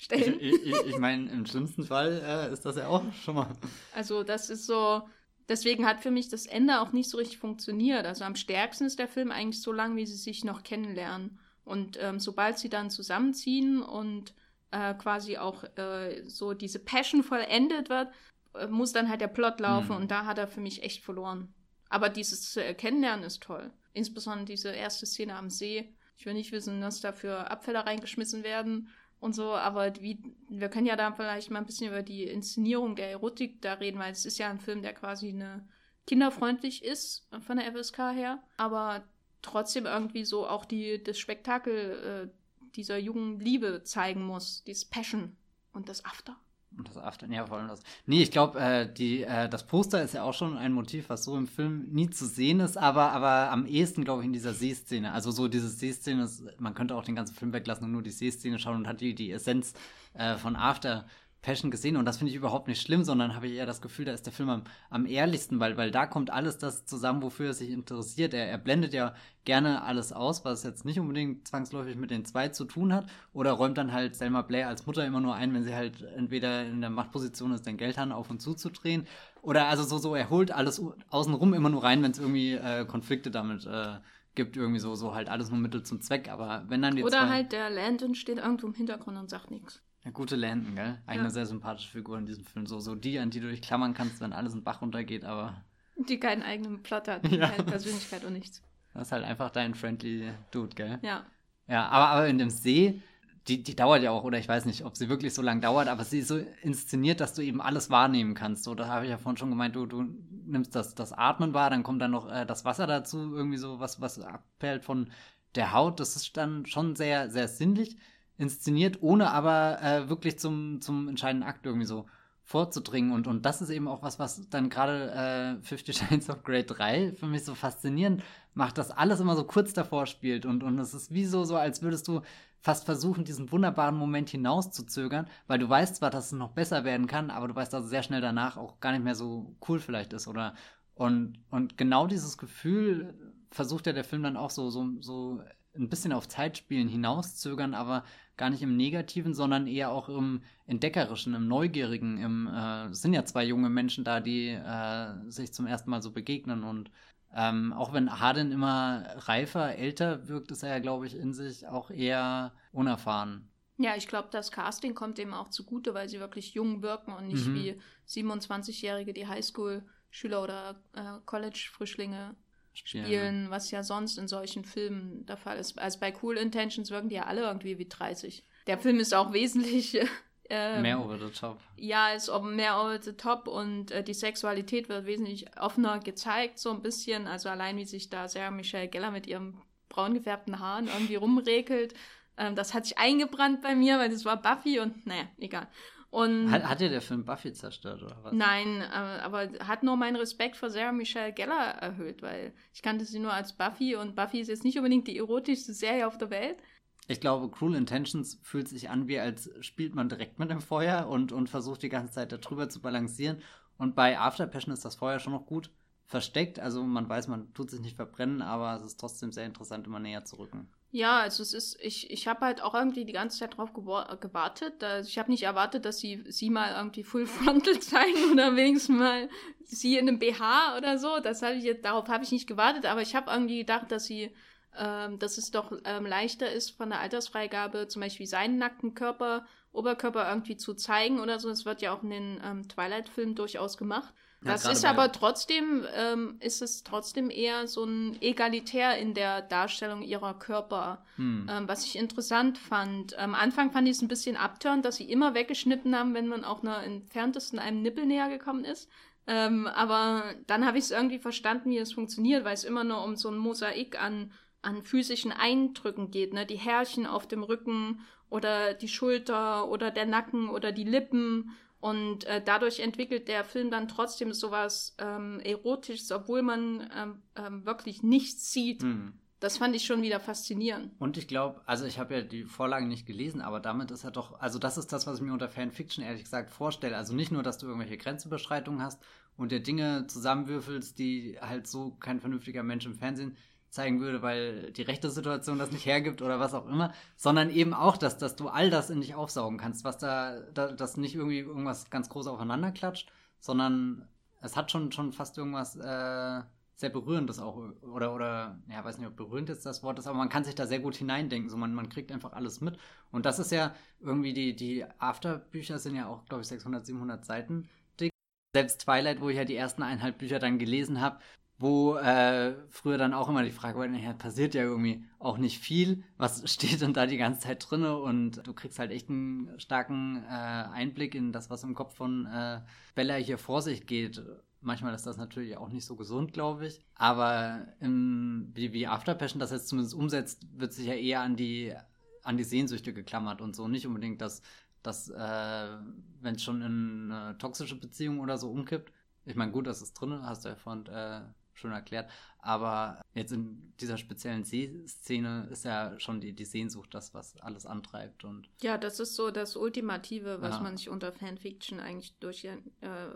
Ich, ich, ich meine, im schlimmsten Fall äh, ist das ja auch schon mal. Also das ist so, deswegen hat für mich das Ende auch nicht so richtig funktioniert. Also am stärksten ist der Film eigentlich so lang, wie sie sich noch kennenlernen. Und ähm, sobald sie dann zusammenziehen und äh, quasi auch äh, so diese Passion vollendet wird, äh, muss dann halt der Plot laufen mhm. und da hat er für mich echt verloren. Aber dieses Kennenlernen ist toll. Insbesondere diese erste Szene am See. Ich will nicht wissen, dass dafür Abfälle reingeschmissen werden und so, aber wie, wir können ja da vielleicht mal ein bisschen über die Inszenierung der Erotik da reden, weil es ist ja ein Film, der quasi eine kinderfreundlich ist von der FSK her, aber trotzdem irgendwie so auch die, das Spektakel äh, dieser jungen Liebe zeigen muss, dieses Passion und das After. Und das After, ja, vor allem das. Nee, ich glaube, äh, äh, das Poster ist ja auch schon ein Motiv, was so im Film nie zu sehen ist, aber, aber am ehesten, glaube ich, in dieser Seeszene. Also so diese Seeszene, ist, man könnte auch den ganzen Film weglassen und nur die Seeszene schauen und hat die, die Essenz äh, von After Passion gesehen und das finde ich überhaupt nicht schlimm, sondern habe ich eher das Gefühl, da ist der Film am, am ehrlichsten, weil, weil da kommt alles das zusammen, wofür er sich interessiert. Er, er blendet ja gerne alles aus, was jetzt nicht unbedingt zwangsläufig mit den zwei zu tun hat oder räumt dann halt Selma Blair als Mutter immer nur ein, wenn sie halt entweder in der Machtposition ist, den Geldhahn auf und zu zu drehen oder also so, so, er holt alles außenrum immer nur rein, wenn es irgendwie äh, Konflikte damit äh, gibt irgendwie so, so halt alles nur Mittel zum Zweck, aber wenn dann die Oder halt der Landon steht irgendwo im Hintergrund und sagt nichts. Ja, gute Landon, gell? Eigentlich ja. eine sehr sympathische Figur in diesem Film. So, so die, an die du dich klammern kannst, wenn alles in Bach runtergeht, aber. Die keinen eigenen Plot hat, ja. keine Persönlichkeit und nichts. Das ist halt einfach dein friendly Dude, gell? Ja. Ja, aber, aber in dem See, die, die dauert ja auch, oder ich weiß nicht, ob sie wirklich so lange dauert, aber sie ist so inszeniert, dass du eben alles wahrnehmen kannst. So, da habe ich ja vorhin schon gemeint, du, du nimmst das, das Atmen wahr, dann kommt dann noch äh, das Wasser dazu, irgendwie so was, was abperlt von der Haut. Das ist dann schon sehr, sehr sinnlich inszeniert, ohne aber äh, wirklich zum, zum entscheidenden Akt irgendwie so vorzudringen. Und, und das ist eben auch was, was dann gerade äh, Fifty Shades of Grey 3 für mich so faszinierend macht, dass alles immer so kurz davor spielt. Und, und es ist wie so, so, als würdest du fast versuchen, diesen wunderbaren Moment hinauszuzögern, weil du weißt zwar, dass es noch besser werden kann, aber du weißt, dass es sehr schnell danach auch gar nicht mehr so cool vielleicht ist. Oder und, und genau dieses Gefühl versucht ja der Film dann auch so, so, so ein bisschen auf Zeitspielen hinauszögern, aber gar nicht im Negativen, sondern eher auch im Entdeckerischen, im Neugierigen. Im, äh, es sind ja zwei junge Menschen da, die äh, sich zum ersten Mal so begegnen und ähm, auch wenn Harden immer reifer, älter wirkt, ist er ja, glaube ich, in sich auch eher unerfahren. Ja, ich glaube, das Casting kommt eben auch zugute, weil sie wirklich jung wirken und nicht mhm. wie 27-Jährige, die Highschool-Schüler oder äh, College-Frischlinge spielen. spielen. was ja sonst in solchen Filmen der Fall ist. Also bei Cool Intentions wirken die ja alle irgendwie wie 30. Der Film ist auch wesentlich ähm, mehr over the top. Ja, ist mehr over the top und äh, die Sexualität wird wesentlich offener gezeigt, so ein bisschen. Also allein wie sich da Sarah Michelle Geller mit ihrem braun gefärbten Haaren irgendwie rumrekelt. Ähm, das hat sich eingebrannt bei mir, weil das war Buffy und naja, egal. Und hat, hat dir der Film Buffy zerstört oder was? Nein, äh, aber hat nur meinen Respekt vor Sarah Michelle Geller erhöht, weil ich kannte sie nur als Buffy und Buffy ist jetzt nicht unbedingt die erotischste Serie auf der Welt. Ich glaube, Cruel Intentions fühlt sich an, wie als spielt man direkt mit dem Feuer und, und versucht die ganze Zeit darüber zu balancieren. Und bei After Passion ist das Feuer schon noch gut versteckt. Also man weiß, man tut sich nicht verbrennen, aber es ist trotzdem sehr interessant, immer näher zu rücken. Ja, also es ist, ich, ich habe halt auch irgendwie die ganze Zeit drauf gewartet. Also ich habe nicht erwartet, dass sie sie mal irgendwie Full Frontal zeigen oder wenigstens mal sie in einem BH oder so. Das habe ich jetzt, darauf habe ich nicht gewartet, aber ich habe irgendwie gedacht, dass sie, ähm, dass es doch ähm, leichter ist von der Altersfreigabe, zum Beispiel seinen nackten Körper, Oberkörper irgendwie zu zeigen oder so. Das wird ja auch in den ähm, Twilight-Filmen durchaus gemacht. Das ist aber trotzdem, ähm, ist es trotzdem eher so ein Egalitär in der Darstellung ihrer Körper, hm. ähm, was ich interessant fand. Am Anfang fand ich es ein bisschen abtörend, dass sie immer weggeschnitten haben, wenn man auch nur entferntesten einem Nippel näher gekommen ist. Ähm, aber dann habe ich es irgendwie verstanden, wie es funktioniert, weil es immer nur um so ein Mosaik an, an physischen Eindrücken geht, ne? Die Härchen auf dem Rücken oder die Schulter oder der Nacken oder die Lippen und äh, dadurch entwickelt der Film dann trotzdem sowas ähm, Erotisches, obwohl man ähm, ähm, wirklich nichts sieht. Mhm. Das fand ich schon wieder faszinierend. Und ich glaube, also ich habe ja die Vorlagen nicht gelesen, aber damit ist er doch, also das ist das, was ich mir unter Fanfiction ehrlich gesagt vorstelle. Also nicht nur, dass du irgendwelche Grenzüberschreitungen hast und dir Dinge zusammenwürfelst, die halt so kein vernünftiger Mensch im Fernsehen zeigen würde, weil die rechte Situation das nicht hergibt oder was auch immer, sondern eben auch, dass, dass du all das in dich aufsaugen kannst, was da, da das nicht irgendwie irgendwas ganz groß aufeinander klatscht, sondern es hat schon, schon fast irgendwas äh, sehr Berührendes auch, oder, oder, ja, weiß nicht, ob berührend jetzt das Wort ist, aber man kann sich da sehr gut hineindenken, so man, man kriegt einfach alles mit. Und das ist ja irgendwie, die, die After-Bücher sind ja auch, glaube ich, 600, 700 Seiten dick. Selbst Twilight, wo ich ja die ersten eineinhalb Bücher dann gelesen habe, wo äh, früher dann auch immer die Frage war, naja, passiert ja irgendwie auch nicht viel. Was steht denn da die ganze Zeit drinne? Und du kriegst halt echt einen starken äh, Einblick in das, was im Kopf von äh, Bella hier vor sich geht. Manchmal ist das natürlich auch nicht so gesund, glaube ich. Aber im, wie, wie After Passion das jetzt zumindest umsetzt, wird sich ja eher an die, an die Sehnsüchte geklammert und so. Nicht unbedingt, dass, dass äh, wenn es schon in eine toxische Beziehung oder so umkippt. Ich meine, gut, das ist drin, hast du ja vorhin äh, schon erklärt. Aber jetzt in dieser speziellen Szene ist ja schon die, die Sehnsucht das, was alles antreibt. Und ja, das ist so das Ultimative, was ja. man sich unter Fanfiction eigentlich durch, äh,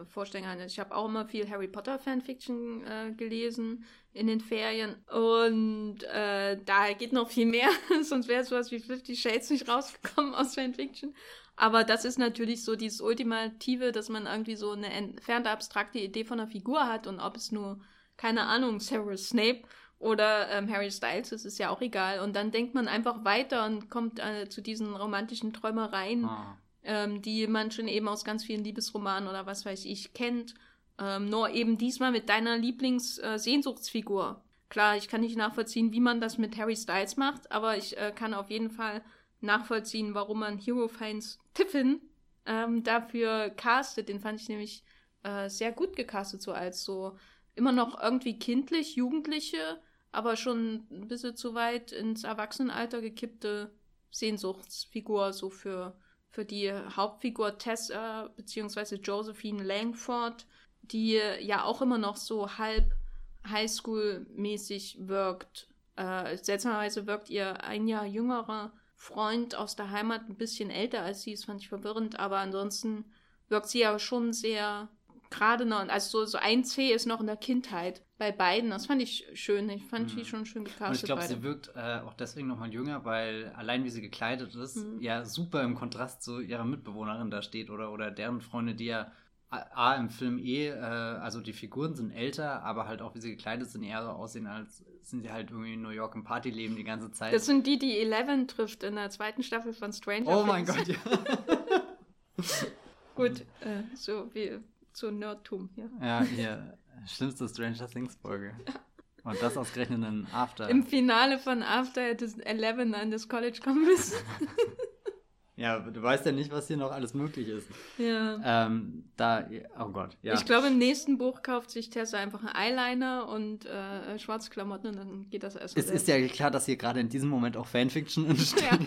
vorstellen kann. Ich habe auch immer viel Harry Potter Fanfiction äh, gelesen in den Ferien. Und äh, da geht noch viel mehr, sonst wäre sowas wie Fifty Shades nicht rausgekommen aus Fanfiction. Aber das ist natürlich so dieses Ultimative, dass man irgendwie so eine entfernte abstrakte Idee von einer Figur hat und ob es nur keine Ahnung, Severus Snape oder ähm, Harry Styles, das ist ja auch egal. Und dann denkt man einfach weiter und kommt äh, zu diesen romantischen Träumereien, ah. ähm, die man schon eben aus ganz vielen Liebesromanen oder was weiß ich kennt. Ähm, nur eben diesmal mit deiner Lieblings-Sehnsuchtsfigur. Äh, Klar, ich kann nicht nachvollziehen, wie man das mit Harry Styles macht, aber ich äh, kann auf jeden Fall nachvollziehen, warum man Hero-Fans Tiffin ähm, dafür castet. Den fand ich nämlich äh, sehr gut gecastet, so als so immer noch irgendwie kindlich, jugendliche, aber schon ein bisschen zu weit ins Erwachsenenalter gekippte Sehnsuchtsfigur, so für, für die Hauptfigur Tessa bzw. Josephine Langford, die ja auch immer noch so halb Highschool-mäßig wirkt. Äh, seltsamerweise wirkt ihr ein Jahr jüngerer Freund aus der Heimat ein bisschen älter als sie, das fand ich verwirrend, aber ansonsten wirkt sie ja schon sehr gerade noch, also so, so ein C ist noch in der Kindheit bei beiden. Das fand ich schön. Ich fand mhm. die schon schön gecastet. Und ich glaube, sie wirkt äh, auch deswegen nochmal jünger, weil allein wie sie gekleidet ist, mhm. ja super im Kontrast zu ihrer Mitbewohnerin da steht oder, oder deren Freunde, die ja A, im Film eh, äh, also die Figuren sind älter, aber halt auch wie sie gekleidet sind, eher so aussehen, als sind sie halt irgendwie in New York im Partyleben die ganze Zeit. Das sind die, die Eleven trifft in der zweiten Staffel von Stranger Things. Oh mein Gott, ja. Gut, äh, so wie zu Nerdtum, ja. Ja, hier, schlimmste Stranger Things Folge. Und das ausgerechnet in After. Im Finale von After hätte Eleven an das College kommen müssen. Ja, du weißt ja nicht, was hier noch alles möglich ist. Ja. Ähm, da, oh Gott, ja. Ich glaube, im nächsten Buch kauft sich Tessa einfach einen Eyeliner und äh, schwarze Klamotten und dann geht das erst. Es ist ja klar, dass hier gerade in diesem Moment auch Fanfiction entsteht. Ja.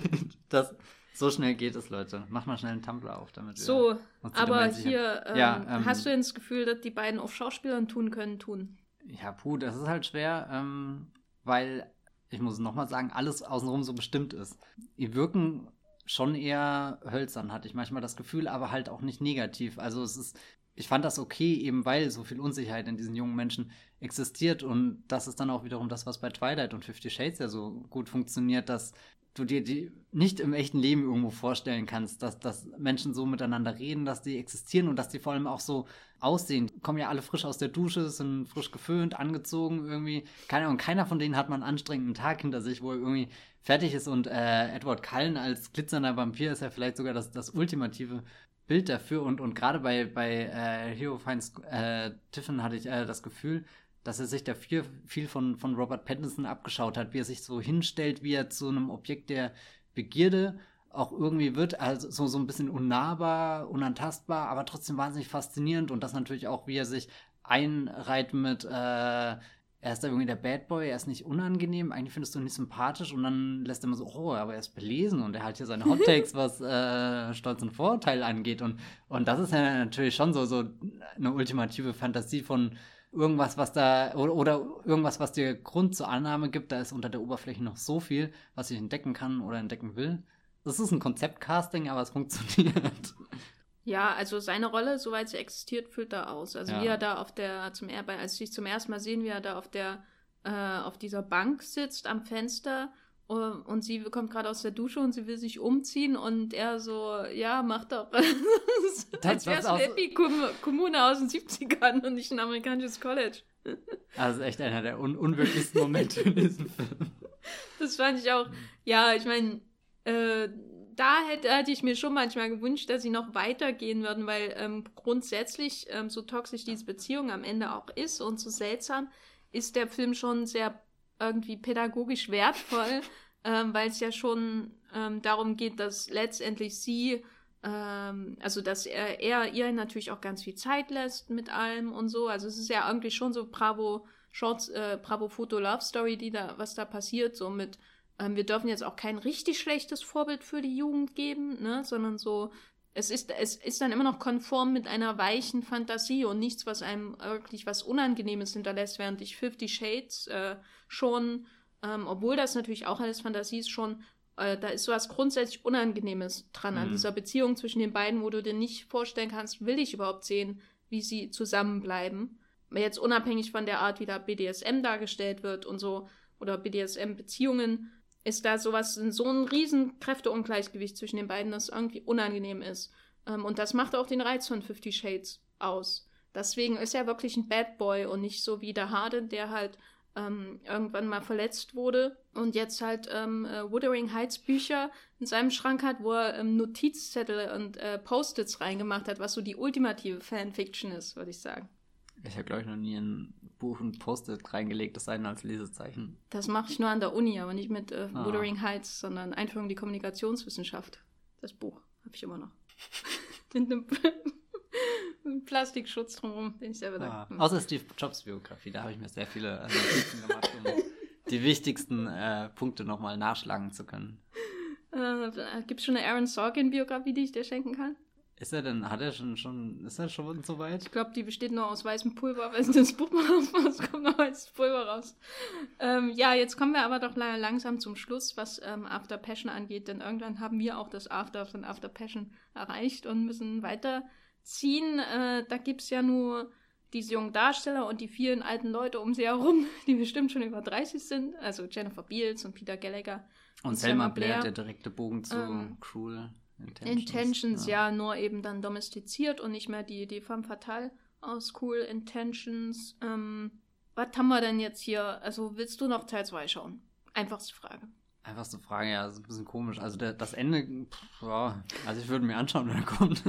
Das, so schnell geht es, Leute. Mach mal schnell einen Tumblr auf, damit So, aber hier, ähm, ja, ähm, hast du denn das Gefühl, dass die beiden auf Schauspielern tun können, tun? Ja, puh, das ist halt schwer, ähm, weil, ich muss es nochmal sagen, alles außenrum so bestimmt ist. Die wirken schon eher hölzern, hatte ich manchmal das Gefühl, aber halt auch nicht negativ. Also es ist, ich fand das okay, eben weil so viel Unsicherheit in diesen jungen Menschen existiert und das ist dann auch wiederum das, was bei Twilight und Fifty Shades ja so gut funktioniert, dass du dir die nicht im echten Leben irgendwo vorstellen kannst, dass, dass Menschen so miteinander reden, dass die existieren und dass die vor allem auch so aussehen. Die kommen ja alle frisch aus der Dusche, sind frisch geföhnt, angezogen irgendwie. Keine Ahnung, keiner von denen hat mal einen anstrengenden Tag hinter sich, wo er irgendwie fertig ist und äh, Edward Cullen als glitzernder Vampir ist ja vielleicht sogar das, das ultimative Bild dafür und, und gerade bei, bei äh, Hero Finds äh, Tiffin hatte ich äh, das Gefühl, dass er sich da viel, viel von, von Robert Pattinson abgeschaut hat, wie er sich so hinstellt, wie er zu einem Objekt der Begierde auch irgendwie wird, also so, so ein bisschen unnahbar, unantastbar, aber trotzdem wahnsinnig faszinierend und das natürlich auch, wie er sich einreiht mit, äh, er ist da irgendwie der Bad Boy, er ist nicht unangenehm, eigentlich findest du ihn nicht sympathisch und dann lässt er immer so, oh, aber er ist belesen und er hat hier seine Hot Takes, was äh, Stolz und Vorurteil angeht und, und das ist ja natürlich schon so, so eine ultimative Fantasie von irgendwas, was da, oder, oder irgendwas, was dir Grund zur Annahme gibt, da ist unter der Oberfläche noch so viel, was ich entdecken kann oder entdecken will. Das ist ein Konzeptcasting, aber es funktioniert. Ja, also seine Rolle, soweit sie existiert, füllt er aus. Also ja. wie er da auf der, zum als ich zum ersten Mal sehen, wie er da auf der, äh, auf dieser Bank sitzt am Fenster und sie kommt gerade aus der Dusche und sie will sich umziehen und er so, ja, mach doch. das, als wäre es eine Hippie-Kommune aus den 70ern und nicht ein amerikanisches College. Also echt einer der un unwirklichsten Momente in diesem Film. Das fand ich auch, ja, ich meine, äh, da hätte, hätte ich mir schon manchmal gewünscht, dass sie noch weitergehen würden, weil ähm, grundsätzlich, ähm, so toxisch diese Beziehung am Ende auch ist und so seltsam, ist der Film schon sehr irgendwie pädagogisch wertvoll, ähm, weil es ja schon ähm, darum geht, dass letztendlich sie, ähm, also dass er, er ihr natürlich auch ganz viel Zeit lässt mit allem und so. Also es ist ja irgendwie schon so Bravo Shorts, äh, Bravo Foto Love Story, die da, was da passiert, so mit ähm, wir dürfen jetzt auch kein richtig schlechtes Vorbild für die Jugend geben, ne, sondern so, es ist, es ist dann immer noch konform mit einer weichen Fantasie und nichts, was einem wirklich was Unangenehmes hinterlässt, während ich Fifty Shades äh, schon, ähm, obwohl das natürlich auch alles Fantasie ist, schon, äh, da ist sowas grundsätzlich Unangenehmes dran mhm. an dieser Beziehung zwischen den beiden, wo du dir nicht vorstellen kannst, will ich überhaupt sehen, wie sie zusammenbleiben. Jetzt unabhängig von der Art, wie da BDSM dargestellt wird und so, oder BDSM-Beziehungen, ist da sowas, so ein riesen Kräfteungleichgewicht zwischen den beiden, das irgendwie unangenehm ist. Ähm, und das macht auch den Reiz von Fifty Shades aus. Deswegen ist er wirklich ein Bad Boy und nicht so wie der Harden, der halt ähm, irgendwann mal verletzt wurde und jetzt halt ähm, äh, Wuthering Heights Bücher in seinem Schrank hat, wo er ähm, Notizzettel und äh, Post-its reingemacht hat, was so die ultimative Fanfiction ist, würde ich sagen. Ich habe, glaube ich, noch nie ein Buch ein Post-it reingelegt, das sei denn als Lesezeichen. Das mache ich nur an der Uni, aber nicht mit äh, ah. Wuthering Heights, sondern Einführung in die Kommunikationswissenschaft. Das Buch habe ich immer noch. mit einem Plastikschutz drumherum, den ich selber ah. da. Außer Steve Jobs Biografie, da habe ich mir sehr viele äh, Notizen gemacht, um die wichtigsten äh, Punkte nochmal nachschlagen zu können. Äh, Gibt es schon eine Aaron Sorkin Biografie, die ich dir schenken kann? Ist er denn, hat er schon, schon ist er schon so weit? Ich glaube, die besteht nur aus weißem Pulver. Wenn das Buch mal rauskommt, kommt noch weißes Pulver raus. Ähm, ja, jetzt kommen wir aber doch langsam zum Schluss, was ähm, After Passion angeht, denn irgendwann haben wir auch das After von After Passion erreicht und müssen weiterziehen. Äh, da gibt es ja nur diese jungen Darsteller und die vielen alten Leute um sie herum, die bestimmt schon über 30 sind. Also Jennifer Beals und Peter Gallagher. Und, und Selma Blair, Blair, der direkte Bogen zu ähm, Cruel. Intentions, Intentions ja. ja. nur eben dann domestiziert und nicht mehr die, die femme fatale aus Cool Intentions. Ähm, was haben wir denn jetzt hier? Also willst du noch Teil 2 schauen? Einfachste Frage. Einfachste Frage, ja, ist ein bisschen komisch. Also der, das Ende, pff, ja, also ich würde mir anschauen, wenn er kommt.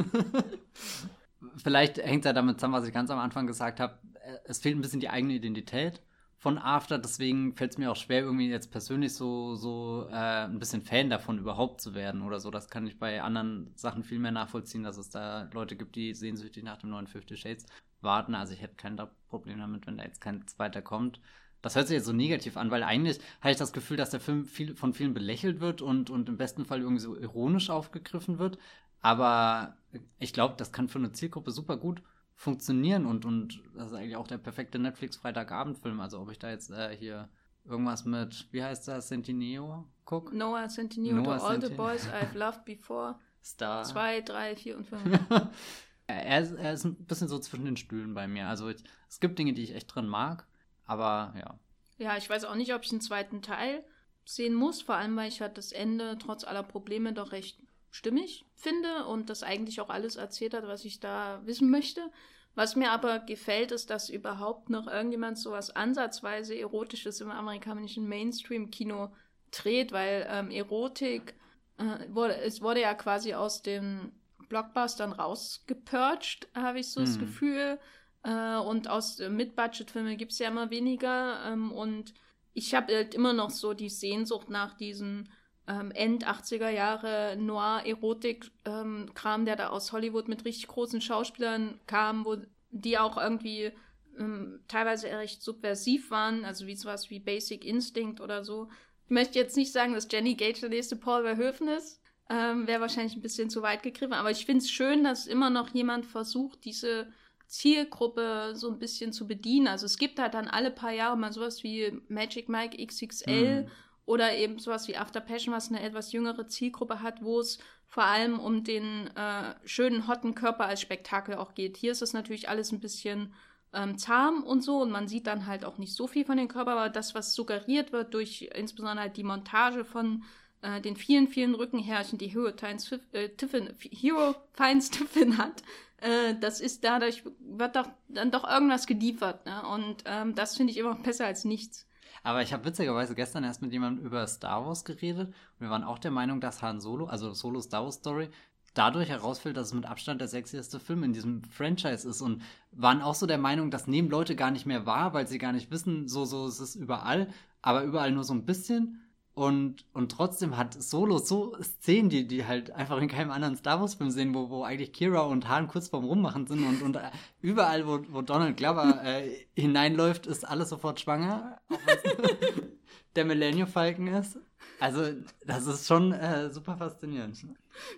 Vielleicht hängt es ja damit zusammen, was ich ganz am Anfang gesagt habe. Es fehlt ein bisschen die eigene Identität von After, deswegen fällt es mir auch schwer, irgendwie jetzt persönlich so, so äh, ein bisschen Fan davon überhaupt zu werden oder so. Das kann ich bei anderen Sachen viel mehr nachvollziehen, dass es da Leute gibt, die sehnsüchtig nach dem neuen Fifty Shades warten. Also ich hätte kein Problem damit, wenn da jetzt kein zweiter kommt. Das hört sich jetzt so negativ an, weil eigentlich habe ich das Gefühl, dass der Film viel, von vielen belächelt wird und, und im besten Fall irgendwie so ironisch aufgegriffen wird. Aber ich glaube, das kann für eine Zielgruppe super gut funktionieren und, und das ist eigentlich auch der perfekte Netflix-Freitagabendfilm. Also ob ich da jetzt äh, hier irgendwas mit, wie heißt das, Centineo guck? Noah Centineo, Noah All Centineo. the Boys I've Loved Before. Star. Zwei, drei, vier und fünf. er, ist, er ist ein bisschen so zwischen den Stühlen bei mir. Also ich, es gibt Dinge, die ich echt drin mag, aber ja. Ja, ich weiß auch nicht, ob ich einen zweiten Teil sehen muss, vor allem weil ich halt das Ende trotz aller Probleme doch recht stimmig finde und das eigentlich auch alles erzählt hat, was ich da wissen möchte. Was mir aber gefällt, ist, dass überhaupt noch irgendjemand so was ansatzweise Erotisches im amerikanischen Mainstream-Kino dreht, weil ähm, Erotik äh, wurde, es wurde ja quasi aus den Blockbustern rausgepurcht, habe ich so hm. das Gefühl. Äh, und aus äh, Mid-Budget-Filmen gibt es ja immer weniger. Ähm, und ich habe halt immer noch so die Sehnsucht nach diesen ähm, End 80er Jahre Noir-Erotik-Kram, ähm, der da aus Hollywood mit richtig großen Schauspielern kam, wo die auch irgendwie ähm, teilweise recht subversiv waren, also wie sowas wie Basic Instinct oder so. Ich möchte jetzt nicht sagen, dass Jenny Gage der nächste Paul Verhoeven ist. Ähm, Wäre wahrscheinlich ein bisschen zu weit gegriffen, aber ich finde es schön, dass immer noch jemand versucht, diese Zielgruppe so ein bisschen zu bedienen. Also es gibt halt dann alle paar Jahre mal sowas wie Magic Mike XXL mhm. Oder eben sowas wie After Passion, was eine etwas jüngere Zielgruppe hat, wo es vor allem um den äh, schönen, hotten Körper als Spektakel auch geht. Hier ist es natürlich alles ein bisschen ähm, zahm und so und man sieht dann halt auch nicht so viel von dem Körper, aber das, was suggeriert wird durch insbesondere halt die Montage von äh, den vielen, vielen Rückenherrchen, die Hero, Times, äh, Tiffin, Hero Finds Tiffin hat, äh, das ist dadurch, wird doch dann doch irgendwas geliefert. Ne? Und ähm, das finde ich immer besser als nichts. Aber ich habe witzigerweise gestern erst mit jemandem über Star Wars geredet und wir waren auch der Meinung, dass Han Solo, also Solo Star Wars Story, dadurch herausfällt, dass es mit Abstand der sexyste Film in diesem Franchise ist und waren auch so der Meinung, das nehmen Leute gar nicht mehr wahr, weil sie gar nicht wissen, so, so ist es überall, aber überall nur so ein bisschen. Und, und trotzdem hat Solo so Szenen, die, die halt einfach in keinem anderen Star Wars-Film sehen, wo, wo eigentlich Kira und Han kurz vorm Rummachen sind und, und überall, wo, wo Donald Glover äh, hineinläuft, ist alles sofort schwanger, auch der Millennium Falcon ist. Also, das ist schon äh, super faszinierend.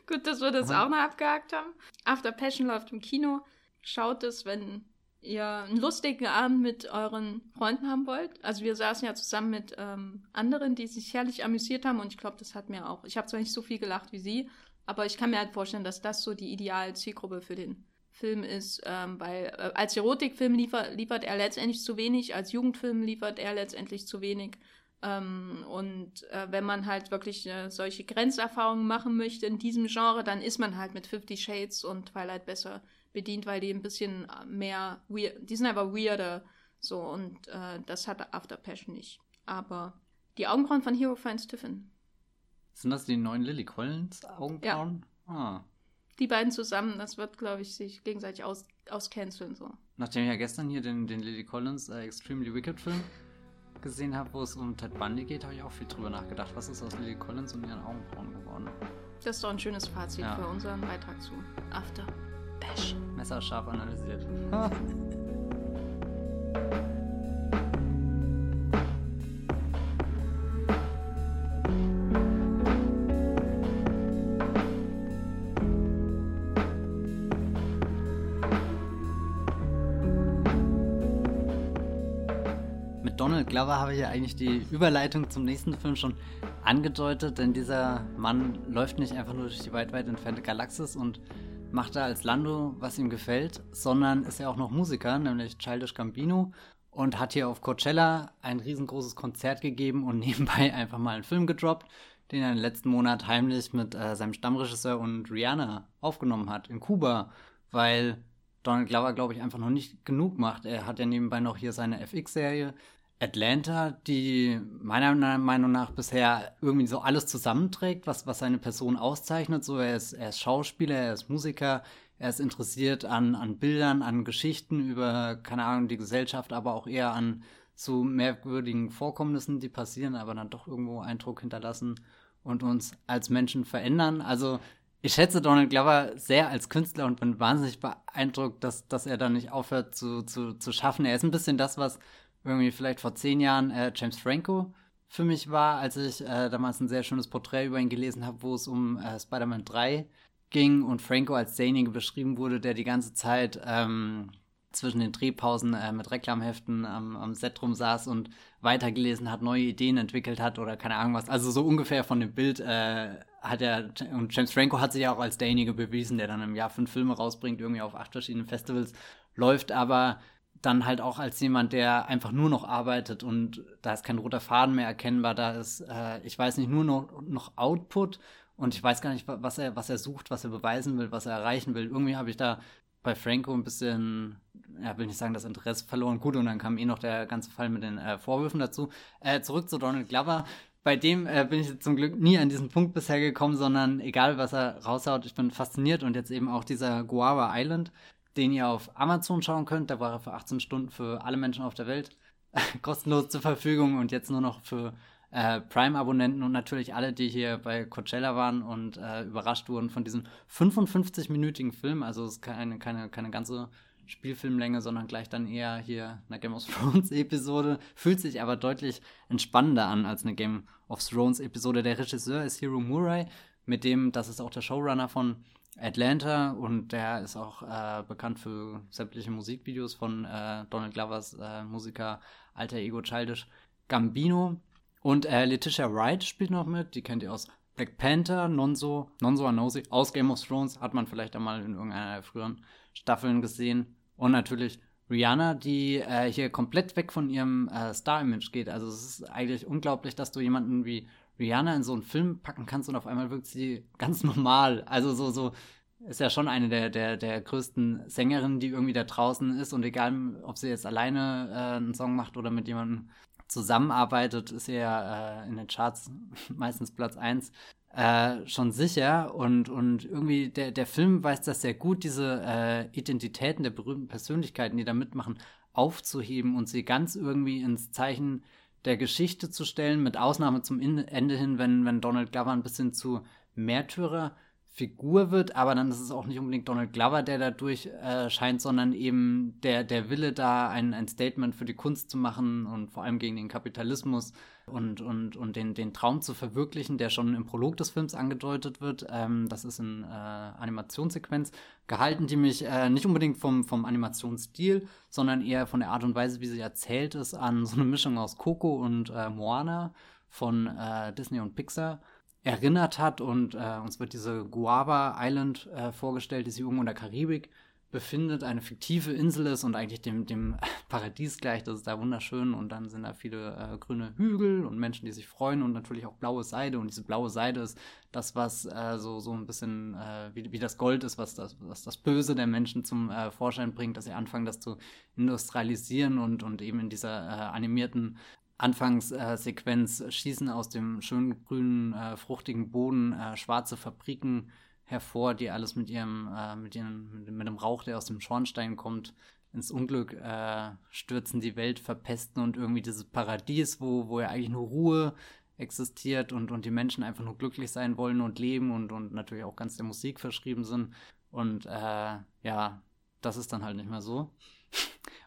Gut, dass wir das auch noch abgehakt haben. After Passion läuft im Kino. Schaut es, wenn ihr einen lustigen Abend mit euren Freunden haben wollt. Also wir saßen ja zusammen mit ähm, anderen, die sich herrlich amüsiert haben und ich glaube, das hat mir auch. Ich habe zwar nicht so viel gelacht wie sie, aber ich kann mir halt vorstellen, dass das so die ideale Zielgruppe für den Film ist, ähm, weil äh, als Erotikfilm liefer, liefert er letztendlich zu wenig, als Jugendfilm liefert er letztendlich zu wenig. Ähm, und äh, wenn man halt wirklich äh, solche Grenzerfahrungen machen möchte in diesem Genre, dann ist man halt mit Fifty Shades und Twilight besser bedient, weil die ein bisschen mehr weird, die sind einfach weirder. So, und äh, das hat After Passion nicht. Aber die Augenbrauen von Hero finds Tiffin. Sind das die neuen Lily Collins Augenbrauen? Ja. Ah. Die beiden zusammen, das wird, glaube ich, sich gegenseitig aus, auscanceln. So. Nachdem ich ja gestern hier den, den Lily Collins äh, Extremely Wicked Film gesehen habe, wo es um Ted Bundy geht, habe ich auch viel drüber nachgedacht. Was ist aus Lily Collins und ihren Augenbrauen geworden? Das ist doch ein schönes Fazit ja. für unseren Beitrag zu After. Bash. Messerscharf analysiert. Mit Donald Glover habe ich ja eigentlich die Überleitung zum nächsten Film schon angedeutet, denn dieser Mann läuft nicht einfach nur durch die weit, weit entfernte Galaxis und macht er als Lando, was ihm gefällt, sondern ist er auch noch Musiker, nämlich Childish Gambino und hat hier auf Coachella ein riesengroßes Konzert gegeben und nebenbei einfach mal einen Film gedroppt, den er im letzten Monat heimlich mit äh, seinem Stammregisseur und Rihanna aufgenommen hat in Kuba, weil Donald Glover, glaube ich, einfach noch nicht genug macht. Er hat ja nebenbei noch hier seine FX-Serie, Atlanta, die meiner Meinung nach bisher irgendwie so alles zusammenträgt, was, was seine Person auszeichnet. So, er ist, er ist Schauspieler, er ist Musiker, er ist interessiert an, an Bildern, an Geschichten über, keine Ahnung, die Gesellschaft, aber auch eher an zu merkwürdigen Vorkommnissen, die passieren, aber dann doch irgendwo Eindruck hinterlassen und uns als Menschen verändern. Also ich schätze Donald Glover sehr als Künstler und bin wahnsinnig beeindruckt, dass, dass er da nicht aufhört zu, zu, zu schaffen. Er ist ein bisschen das, was irgendwie vielleicht vor zehn Jahren äh, James Franco für mich war, als ich äh, damals ein sehr schönes Porträt über ihn gelesen habe, wo es um äh, Spider-Man 3 ging und Franco als derjenige beschrieben wurde, der die ganze Zeit ähm, zwischen den Drehpausen äh, mit Reklamheften am, am Set rum saß und weitergelesen hat, neue Ideen entwickelt hat oder keine Ahnung was. Also so ungefähr von dem Bild äh, hat er, und James Franco hat sich ja auch als derjenige bewiesen, der dann im Jahr fünf Filme rausbringt, irgendwie auf acht verschiedenen Festivals läuft, aber dann halt auch als jemand, der einfach nur noch arbeitet und da ist kein roter Faden mehr erkennbar, da ist, äh, ich weiß nicht, nur noch, noch Output und ich weiß gar nicht, was er, was er sucht, was er beweisen will, was er erreichen will. Irgendwie habe ich da bei Franco ein bisschen, ja, will nicht sagen, das Interesse verloren. Gut, und dann kam eh noch der ganze Fall mit den äh, Vorwürfen dazu. Äh, zurück zu Donald Glover. Bei dem äh, bin ich zum Glück nie an diesen Punkt bisher gekommen, sondern egal, was er raushaut, ich bin fasziniert. Und jetzt eben auch dieser Guava Island, den ihr auf Amazon schauen könnt. Da war er für 18 Stunden für alle Menschen auf der Welt kostenlos zur Verfügung und jetzt nur noch für äh, Prime-Abonnenten und natürlich alle, die hier bei Coachella waren und äh, überrascht wurden von diesem 55-minütigen Film. Also es ist keine, keine, keine ganze Spielfilmlänge, sondern gleich dann eher hier eine Game of Thrones Episode. Fühlt sich aber deutlich entspannender an als eine Game of Thrones Episode. Der Regisseur ist Hiro Murai, mit dem, das ist auch der Showrunner von Atlanta und der ist auch äh, bekannt für sämtliche Musikvideos von äh, Donald Glovers äh, Musiker Alter Ego Childish Gambino. Und äh, Letitia Wright spielt noch mit, die kennt ihr aus Black Panther, Nonso, Nonso Anosi, aus Game of Thrones, hat man vielleicht einmal in irgendeiner der früheren Staffeln gesehen. Und natürlich Rihanna, die äh, hier komplett weg von ihrem äh, Star-Image geht. Also es ist eigentlich unglaublich, dass du jemanden wie Rihanna in so einen Film packen kannst und auf einmal wirkt sie ganz normal. Also so, so ist ja schon eine der, der, der größten Sängerinnen, die irgendwie da draußen ist und egal, ob sie jetzt alleine äh, einen Song macht oder mit jemandem zusammenarbeitet, ist er äh, in den Charts meistens Platz 1 äh, schon sicher. Und, und irgendwie der, der Film weiß das sehr gut, diese äh, Identitäten der berühmten Persönlichkeiten, die da mitmachen, aufzuheben und sie ganz irgendwie ins Zeichen der Geschichte zu stellen, mit Ausnahme zum Ende hin, wenn, wenn Donald Glover ein bisschen zu Märtyrer Figur wird, aber dann ist es auch nicht unbedingt Donald Glover, der dadurch äh, scheint, sondern eben der, der Wille da, ein, ein Statement für die Kunst zu machen und vor allem gegen den Kapitalismus und, und, und den, den Traum zu verwirklichen, der schon im Prolog des Films angedeutet wird. Ähm, das ist in äh, Animationssequenz gehalten, die mich äh, nicht unbedingt vom, vom Animationsstil, sondern eher von der Art und Weise, wie sie erzählt ist, an so eine Mischung aus Coco und äh, Moana von äh, Disney und Pixar erinnert hat. Und äh, uns wird diese Guava Island äh, vorgestellt, die sich irgendwo in der Karibik befindet, eine fiktive Insel ist und eigentlich dem, dem Paradies gleich. Das ist da wunderschön. Und dann sind da viele äh, grüne Hügel und Menschen, die sich freuen und natürlich auch blaue Seide. Und diese blaue Seide ist das, was äh, so, so ein bisschen äh, wie, wie das Gold ist, was das, was das Böse der Menschen zum äh, Vorschein bringt, dass sie anfangen, das zu industrialisieren und, und eben in dieser animierten Anfangssequenz schießen aus dem schönen grünen, äh, fruchtigen Boden äh, schwarze Fabriken hervor, die alles mit ihrem, äh, mit ihrem, mit, dem Rauch, der aus dem Schornstein kommt, ins Unglück äh, stürzen, die Welt verpesten und irgendwie dieses Paradies, wo, wo ja eigentlich nur Ruhe existiert und, und die Menschen einfach nur glücklich sein wollen und leben und, und natürlich auch ganz der Musik verschrieben sind. Und äh, ja, das ist dann halt nicht mehr so.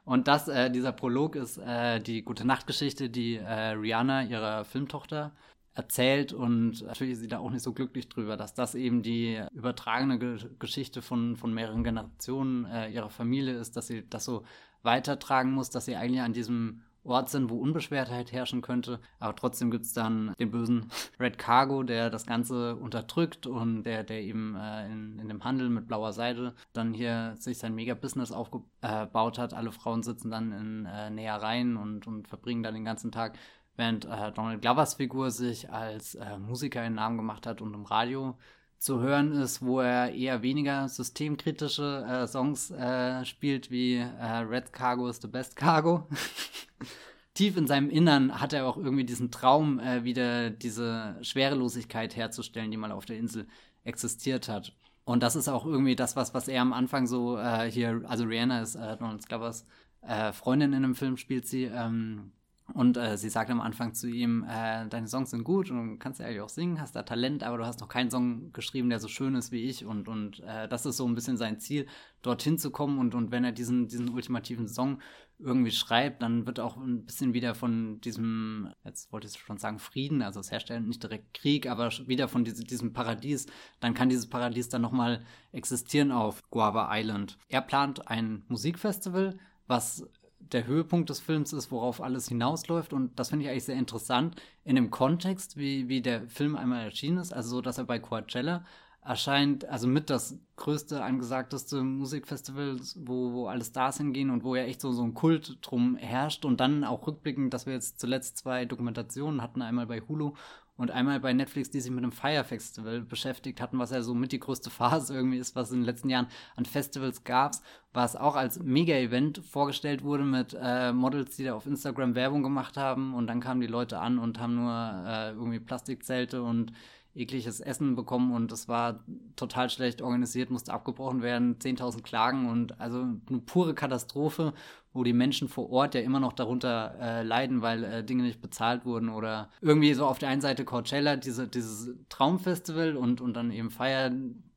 Und das, äh, dieser Prolog ist äh, die gute Nachtgeschichte, die äh, Rihanna ihrer Filmtochter erzählt. Und natürlich ist sie da auch nicht so glücklich drüber, dass das eben die übertragene Ge Geschichte von, von mehreren Generationen äh, ihrer Familie ist, dass sie das so weitertragen muss, dass sie eigentlich an diesem Ort sind, wo Unbeschwertheit herrschen könnte. Aber trotzdem gibt es dann den bösen Red Cargo, der das Ganze unterdrückt und der, der eben äh, in, in dem Handel mit blauer Seide dann hier sich sein Mega-Business aufgebaut hat. Alle Frauen sitzen dann in äh, Nähereien und, und verbringen dann den ganzen Tag während äh, Donald Glovers Figur sich als äh, Musiker einen Namen gemacht hat und im Radio zu hören ist, wo er eher weniger systemkritische äh, Songs äh, spielt wie äh, Red Cargo is the best Cargo. Tief in seinem Innern hat er auch irgendwie diesen Traum, äh, wieder diese Schwerelosigkeit herzustellen, die mal auf der Insel existiert hat. Und das ist auch irgendwie das, was, was er am Anfang so äh, hier, also Rihanna ist äh, Donald Glovers äh, Freundin in einem Film spielt sie. Ähm, und äh, sie sagt am Anfang zu ihm, äh, deine Songs sind gut und kannst ja eigentlich auch singen, hast da Talent, aber du hast noch keinen Song geschrieben, der so schön ist wie ich. Und, und äh, das ist so ein bisschen sein Ziel, dorthin zu kommen. Und, und wenn er diesen, diesen ultimativen Song irgendwie schreibt, dann wird auch ein bisschen wieder von diesem, jetzt wollte ich schon sagen, Frieden, also das Herstellen, nicht direkt Krieg, aber wieder von diese, diesem Paradies, dann kann dieses Paradies dann nochmal existieren auf Guava Island. Er plant ein Musikfestival, was der Höhepunkt des Films ist, worauf alles hinausläuft. Und das finde ich eigentlich sehr interessant in dem Kontext, wie, wie der Film einmal erschienen ist. Also so, dass er bei Coachella erscheint, also mit das größte, angesagteste Musikfestival, wo, wo alle Stars hingehen und wo ja echt so, so ein Kult drum herrscht. Und dann auch rückblickend, dass wir jetzt zuletzt zwei Dokumentationen hatten, einmal bei Hulu und einmal bei Netflix, die sich mit dem Fire Festival beschäftigt hatten, was ja so mit die größte Phase irgendwie ist, was in den letzten Jahren an Festivals gab, was auch als Mega-Event vorgestellt wurde mit äh, Models, die da auf Instagram Werbung gemacht haben. Und dann kamen die Leute an und haben nur äh, irgendwie Plastikzelte und ekliges Essen bekommen und es war total schlecht organisiert, musste abgebrochen werden, 10.000 Klagen und also eine pure Katastrophe, wo die Menschen vor Ort ja immer noch darunter äh, leiden, weil äh, Dinge nicht bezahlt wurden oder irgendwie so auf der einen Seite Coachella, diese, dieses Traumfestival und, und dann eben Feier,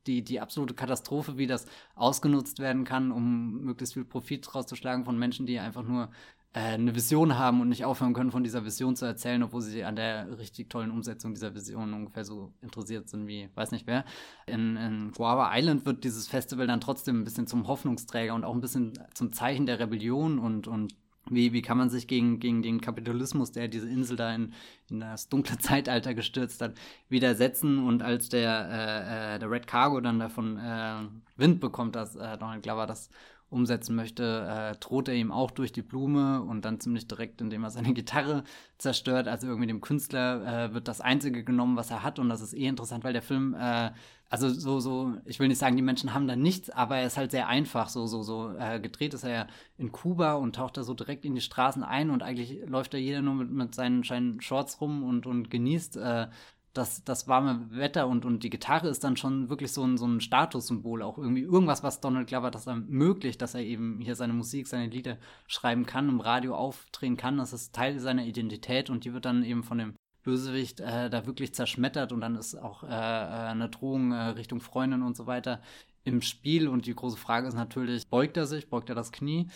die, die absolute Katastrophe, wie das ausgenutzt werden kann, um möglichst viel Profit rauszuschlagen von Menschen, die einfach nur eine Vision haben und nicht aufhören können, von dieser Vision zu erzählen, obwohl sie an der richtig tollen Umsetzung dieser Vision ungefähr so interessiert sind wie weiß nicht wer. In, in Guava Island wird dieses Festival dann trotzdem ein bisschen zum Hoffnungsträger und auch ein bisschen zum Zeichen der Rebellion und, und wie, wie kann man sich gegen, gegen den Kapitalismus, der diese Insel da in, in das dunkle Zeitalter gestürzt hat, widersetzen? Und als der, äh, äh, der Red Cargo dann davon äh, Wind bekommt, dass äh, Donald Glover das umsetzen möchte, äh, droht er ihm auch durch die Blume und dann ziemlich direkt, indem er seine Gitarre zerstört. Also irgendwie dem Künstler äh, wird das Einzige genommen, was er hat. Und das ist eh interessant, weil der Film, äh, also so, so, ich will nicht sagen, die Menschen haben da nichts, aber er ist halt sehr einfach. So, so, so äh, gedreht ist er ja in Kuba und taucht da so direkt in die Straßen ein und eigentlich läuft da jeder nur mit, mit seinen, seinen Shorts rum und, und genießt äh, das, das warme Wetter und, und die Gitarre ist dann schon wirklich so ein, so ein Statussymbol, auch irgendwie irgendwas, was Donald Glover das ermöglicht, dass er eben hier seine Musik, seine Lieder schreiben kann, im Radio aufdrehen kann. Das ist Teil seiner Identität und die wird dann eben von dem Bösewicht äh, da wirklich zerschmettert und dann ist auch äh, äh eine Drohung äh, Richtung Freundin und so weiter im Spiel. Und die große Frage ist natürlich, beugt er sich, beugt er das Knie?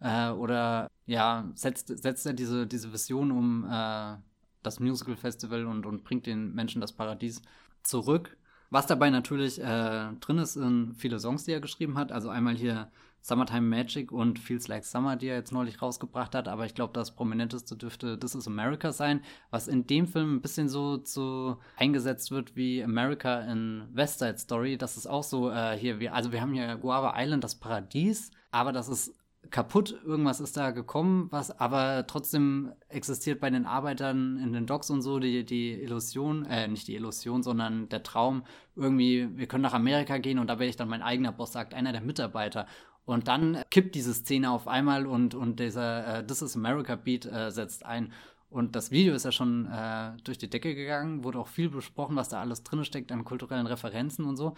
Äh, oder ja, setzt, setzt er diese, diese Vision um äh, das Musical Festival und, und bringt den Menschen das Paradies zurück. Was dabei natürlich äh, drin ist, sind viele Songs, die er geschrieben hat. Also einmal hier Summertime Magic und Feels Like Summer, die er jetzt neulich rausgebracht hat. Aber ich glaube, das prominenteste dürfte This is America sein, was in dem Film ein bisschen so, so eingesetzt wird wie America in West Side Story. Das ist auch so äh, hier, wir, also wir haben hier Guava Island, das Paradies, aber das ist kaputt, irgendwas ist da gekommen, was aber trotzdem existiert bei den Arbeitern in den Docks und so die, die Illusion, äh, nicht die Illusion, sondern der Traum, irgendwie, wir können nach Amerika gehen und da werde ich dann mein eigener Boss, sagt einer der Mitarbeiter. Und dann kippt diese Szene auf einmal und, und dieser äh, This is America Beat äh, setzt ein. Und das Video ist ja schon äh, durch die Decke gegangen, wurde auch viel besprochen, was da alles drin steckt an kulturellen Referenzen und so.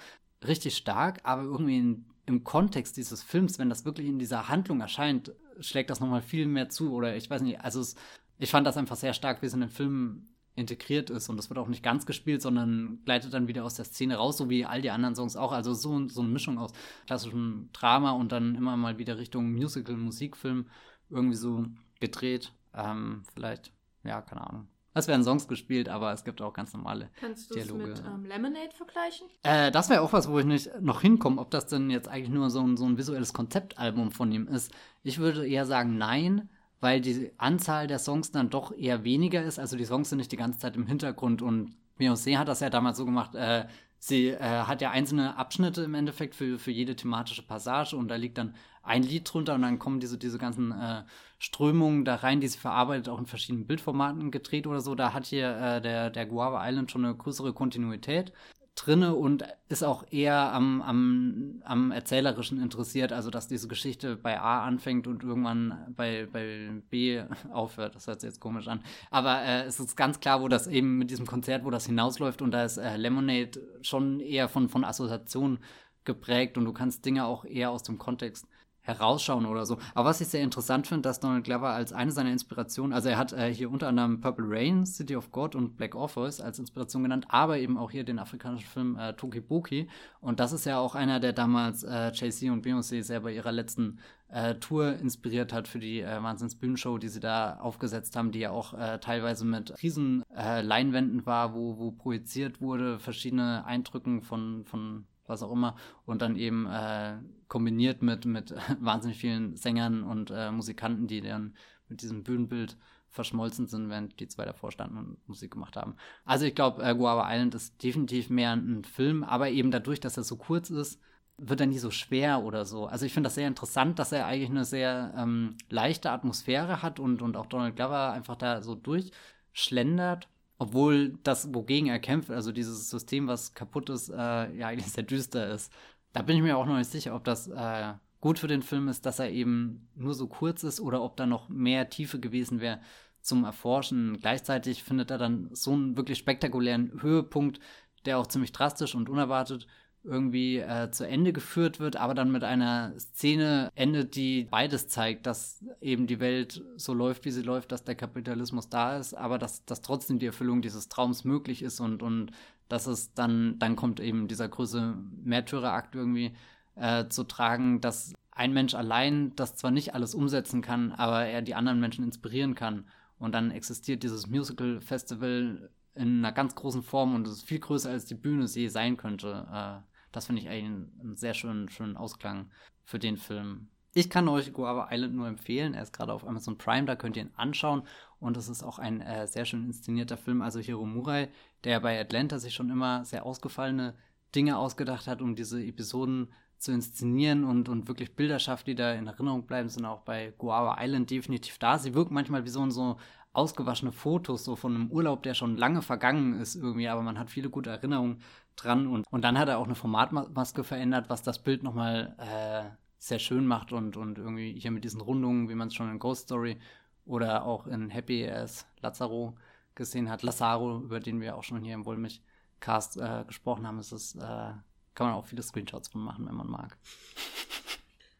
Richtig stark, aber irgendwie in im Kontext dieses Films, wenn das wirklich in dieser Handlung erscheint, schlägt das nochmal viel mehr zu. Oder ich weiß nicht, also es, ich fand das einfach sehr stark, wie es in den Film integriert ist. Und das wird auch nicht ganz gespielt, sondern gleitet dann wieder aus der Szene raus, so wie all die anderen Songs auch. Also so, so eine Mischung aus klassischem Drama und dann immer mal wieder Richtung Musical, Musikfilm irgendwie so gedreht. Ähm, vielleicht, ja, keine Ahnung. Es werden Songs gespielt, aber es gibt auch ganz normale Kannst du es mit ähm, Lemonade vergleichen? Äh, das wäre auch was, wo ich nicht noch hinkomme, ob das denn jetzt eigentlich nur so ein, so ein visuelles Konzeptalbum von ihm ist. Ich würde eher sagen, nein, weil die Anzahl der Songs dann doch eher weniger ist. Also die Songs sind nicht die ganze Zeit im Hintergrund und Beyoncé hat das ja damals so gemacht, äh, sie äh, hat ja einzelne Abschnitte im Endeffekt für, für jede thematische Passage und da liegt dann ein Lied drunter und dann kommen diese, diese ganzen äh, Strömungen da rein, die sie verarbeitet, auch in verschiedenen Bildformaten gedreht oder so. Da hat hier äh, der, der Guava Island schon eine größere Kontinuität drinne und ist auch eher am, am, am Erzählerischen interessiert, also dass diese Geschichte bei A anfängt und irgendwann bei, bei B aufhört. Das hört sich jetzt komisch an. Aber äh, es ist ganz klar, wo das eben mit diesem Konzert, wo das hinausläuft und da ist äh, Lemonade schon eher von, von Assoziation geprägt und du kannst Dinge auch eher aus dem Kontext herausschauen oder so. Aber was ich sehr interessant finde, dass Donald Glover als eine seiner Inspirationen, also er hat äh, hier unter anderem Purple Rain, City of God und Black Orpheus als Inspiration genannt, aber eben auch hier den afrikanischen Film äh, Tokiboki. Und das ist ja auch einer, der damals äh, Jay-Z und Beyoncé sehr bei ihrer letzten äh, Tour inspiriert hat für die äh, Wahnsinns-Bühnenshow, die sie da aufgesetzt haben, die ja auch äh, teilweise mit riesen äh, Leinwänden war, wo, wo projiziert wurde, verschiedene Eindrücken von, von was auch immer, und dann eben äh, kombiniert mit, mit wahnsinnig vielen Sängern und äh, Musikanten, die dann mit diesem Bühnenbild verschmolzen sind, während die zwei davor standen und Musik gemacht haben. Also ich glaube, äh, Guava Island ist definitiv mehr ein Film, aber eben dadurch, dass er so kurz ist, wird er nie so schwer oder so. Also ich finde das sehr interessant, dass er eigentlich eine sehr ähm, leichte Atmosphäre hat und, und auch Donald Glover einfach da so durchschlendert obwohl das, wogegen er kämpft, also dieses System, was kaputt ist, äh, ja eigentlich sehr düster ist. Da bin ich mir auch noch nicht sicher, ob das äh, gut für den Film ist, dass er eben nur so kurz ist oder ob da noch mehr Tiefe gewesen wäre zum Erforschen. Gleichzeitig findet er dann so einen wirklich spektakulären Höhepunkt, der auch ziemlich drastisch und unerwartet irgendwie äh, zu Ende geführt wird, aber dann mit einer Szene endet, die beides zeigt, dass eben die Welt so läuft, wie sie läuft, dass der Kapitalismus da ist, aber dass, dass trotzdem die Erfüllung dieses Traums möglich ist und, und dass es dann, dann kommt eben dieser große Märtyrerakt irgendwie äh, zu tragen, dass ein Mensch allein das zwar nicht alles umsetzen kann, aber er die anderen Menschen inspirieren kann. Und dann existiert dieses Musical-Festival in einer ganz großen Form und es ist viel größer, als die Bühne je sein könnte. Äh, das finde ich eigentlich einen, sehr schönen, schönen Ausklang für den Film. Ich kann euch Guava Island nur empfehlen. Er ist gerade auf Amazon Prime, da könnt ihr ihn anschauen. Und es ist auch ein äh, sehr schön inszenierter Film. Also Hiro Murai, der bei Atlanta sich schon immer sehr ausgefallene Dinge ausgedacht hat, um diese Episoden zu inszenieren und, und wirklich Bilder schafft, die da in Erinnerung bleiben, sind auch bei Guava Island definitiv da. Sie wirken manchmal wie so, so ausgewaschene Fotos, so von einem Urlaub, der schon lange vergangen ist irgendwie, aber man hat viele gute Erinnerungen dran. Und, und dann hat er auch eine Formatmaske verändert, was das Bild nochmal äh, sehr schön macht und, und irgendwie hier mit diesen Rundungen, wie man es schon in Ghost Story oder auch in Happy as Lazaro gesehen hat. Lazaro, über den wir auch schon hier im Wollmilch-Cast äh, gesprochen haben, ist es, äh, kann man auch viele Screenshots von machen, wenn man mag.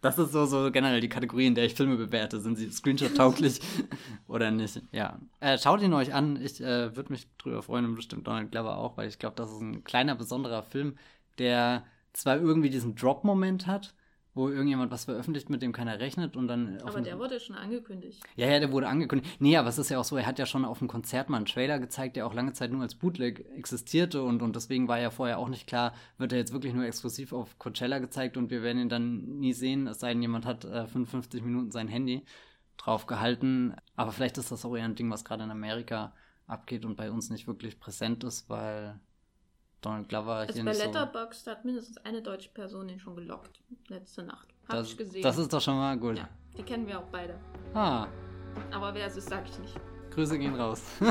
Das ist so, so generell die Kategorie, in der ich Filme bewerte. Sind sie Screenshot-tauglich oder nicht? Ja. Äh, schaut ihn euch an. Ich äh, würde mich drüber freuen und bestimmt Donald Glover auch, weil ich glaube, das ist ein kleiner, besonderer Film, der zwar irgendwie diesen Drop-Moment hat, wo irgendjemand was veröffentlicht, mit dem keiner rechnet und dann. Aber der wurde schon angekündigt. Ja, ja, der wurde angekündigt. Nee, aber es ist ja auch so, er hat ja schon auf dem Konzert mal einen Trailer gezeigt, der auch lange Zeit nur als Bootleg existierte und, und deswegen war ja vorher auch nicht klar, wird er jetzt wirklich nur exklusiv auf Coachella gezeigt und wir werden ihn dann nie sehen, es sei denn, jemand hat äh, 55 Minuten sein Handy drauf gehalten. Aber vielleicht ist das auch eher ein Ding, was gerade in Amerika abgeht und bei uns nicht wirklich präsent ist, weil Donald Glover also hier bei Letterboxd so hat mindestens eine deutsche Person ihn schon gelockt. Letzte Nacht. Hab das, ich gesehen. Das ist doch schon mal gut. Ja, die kennen wir auch beide. Ah. Aber wer es ist, sag ich nicht. Grüße gehen raus.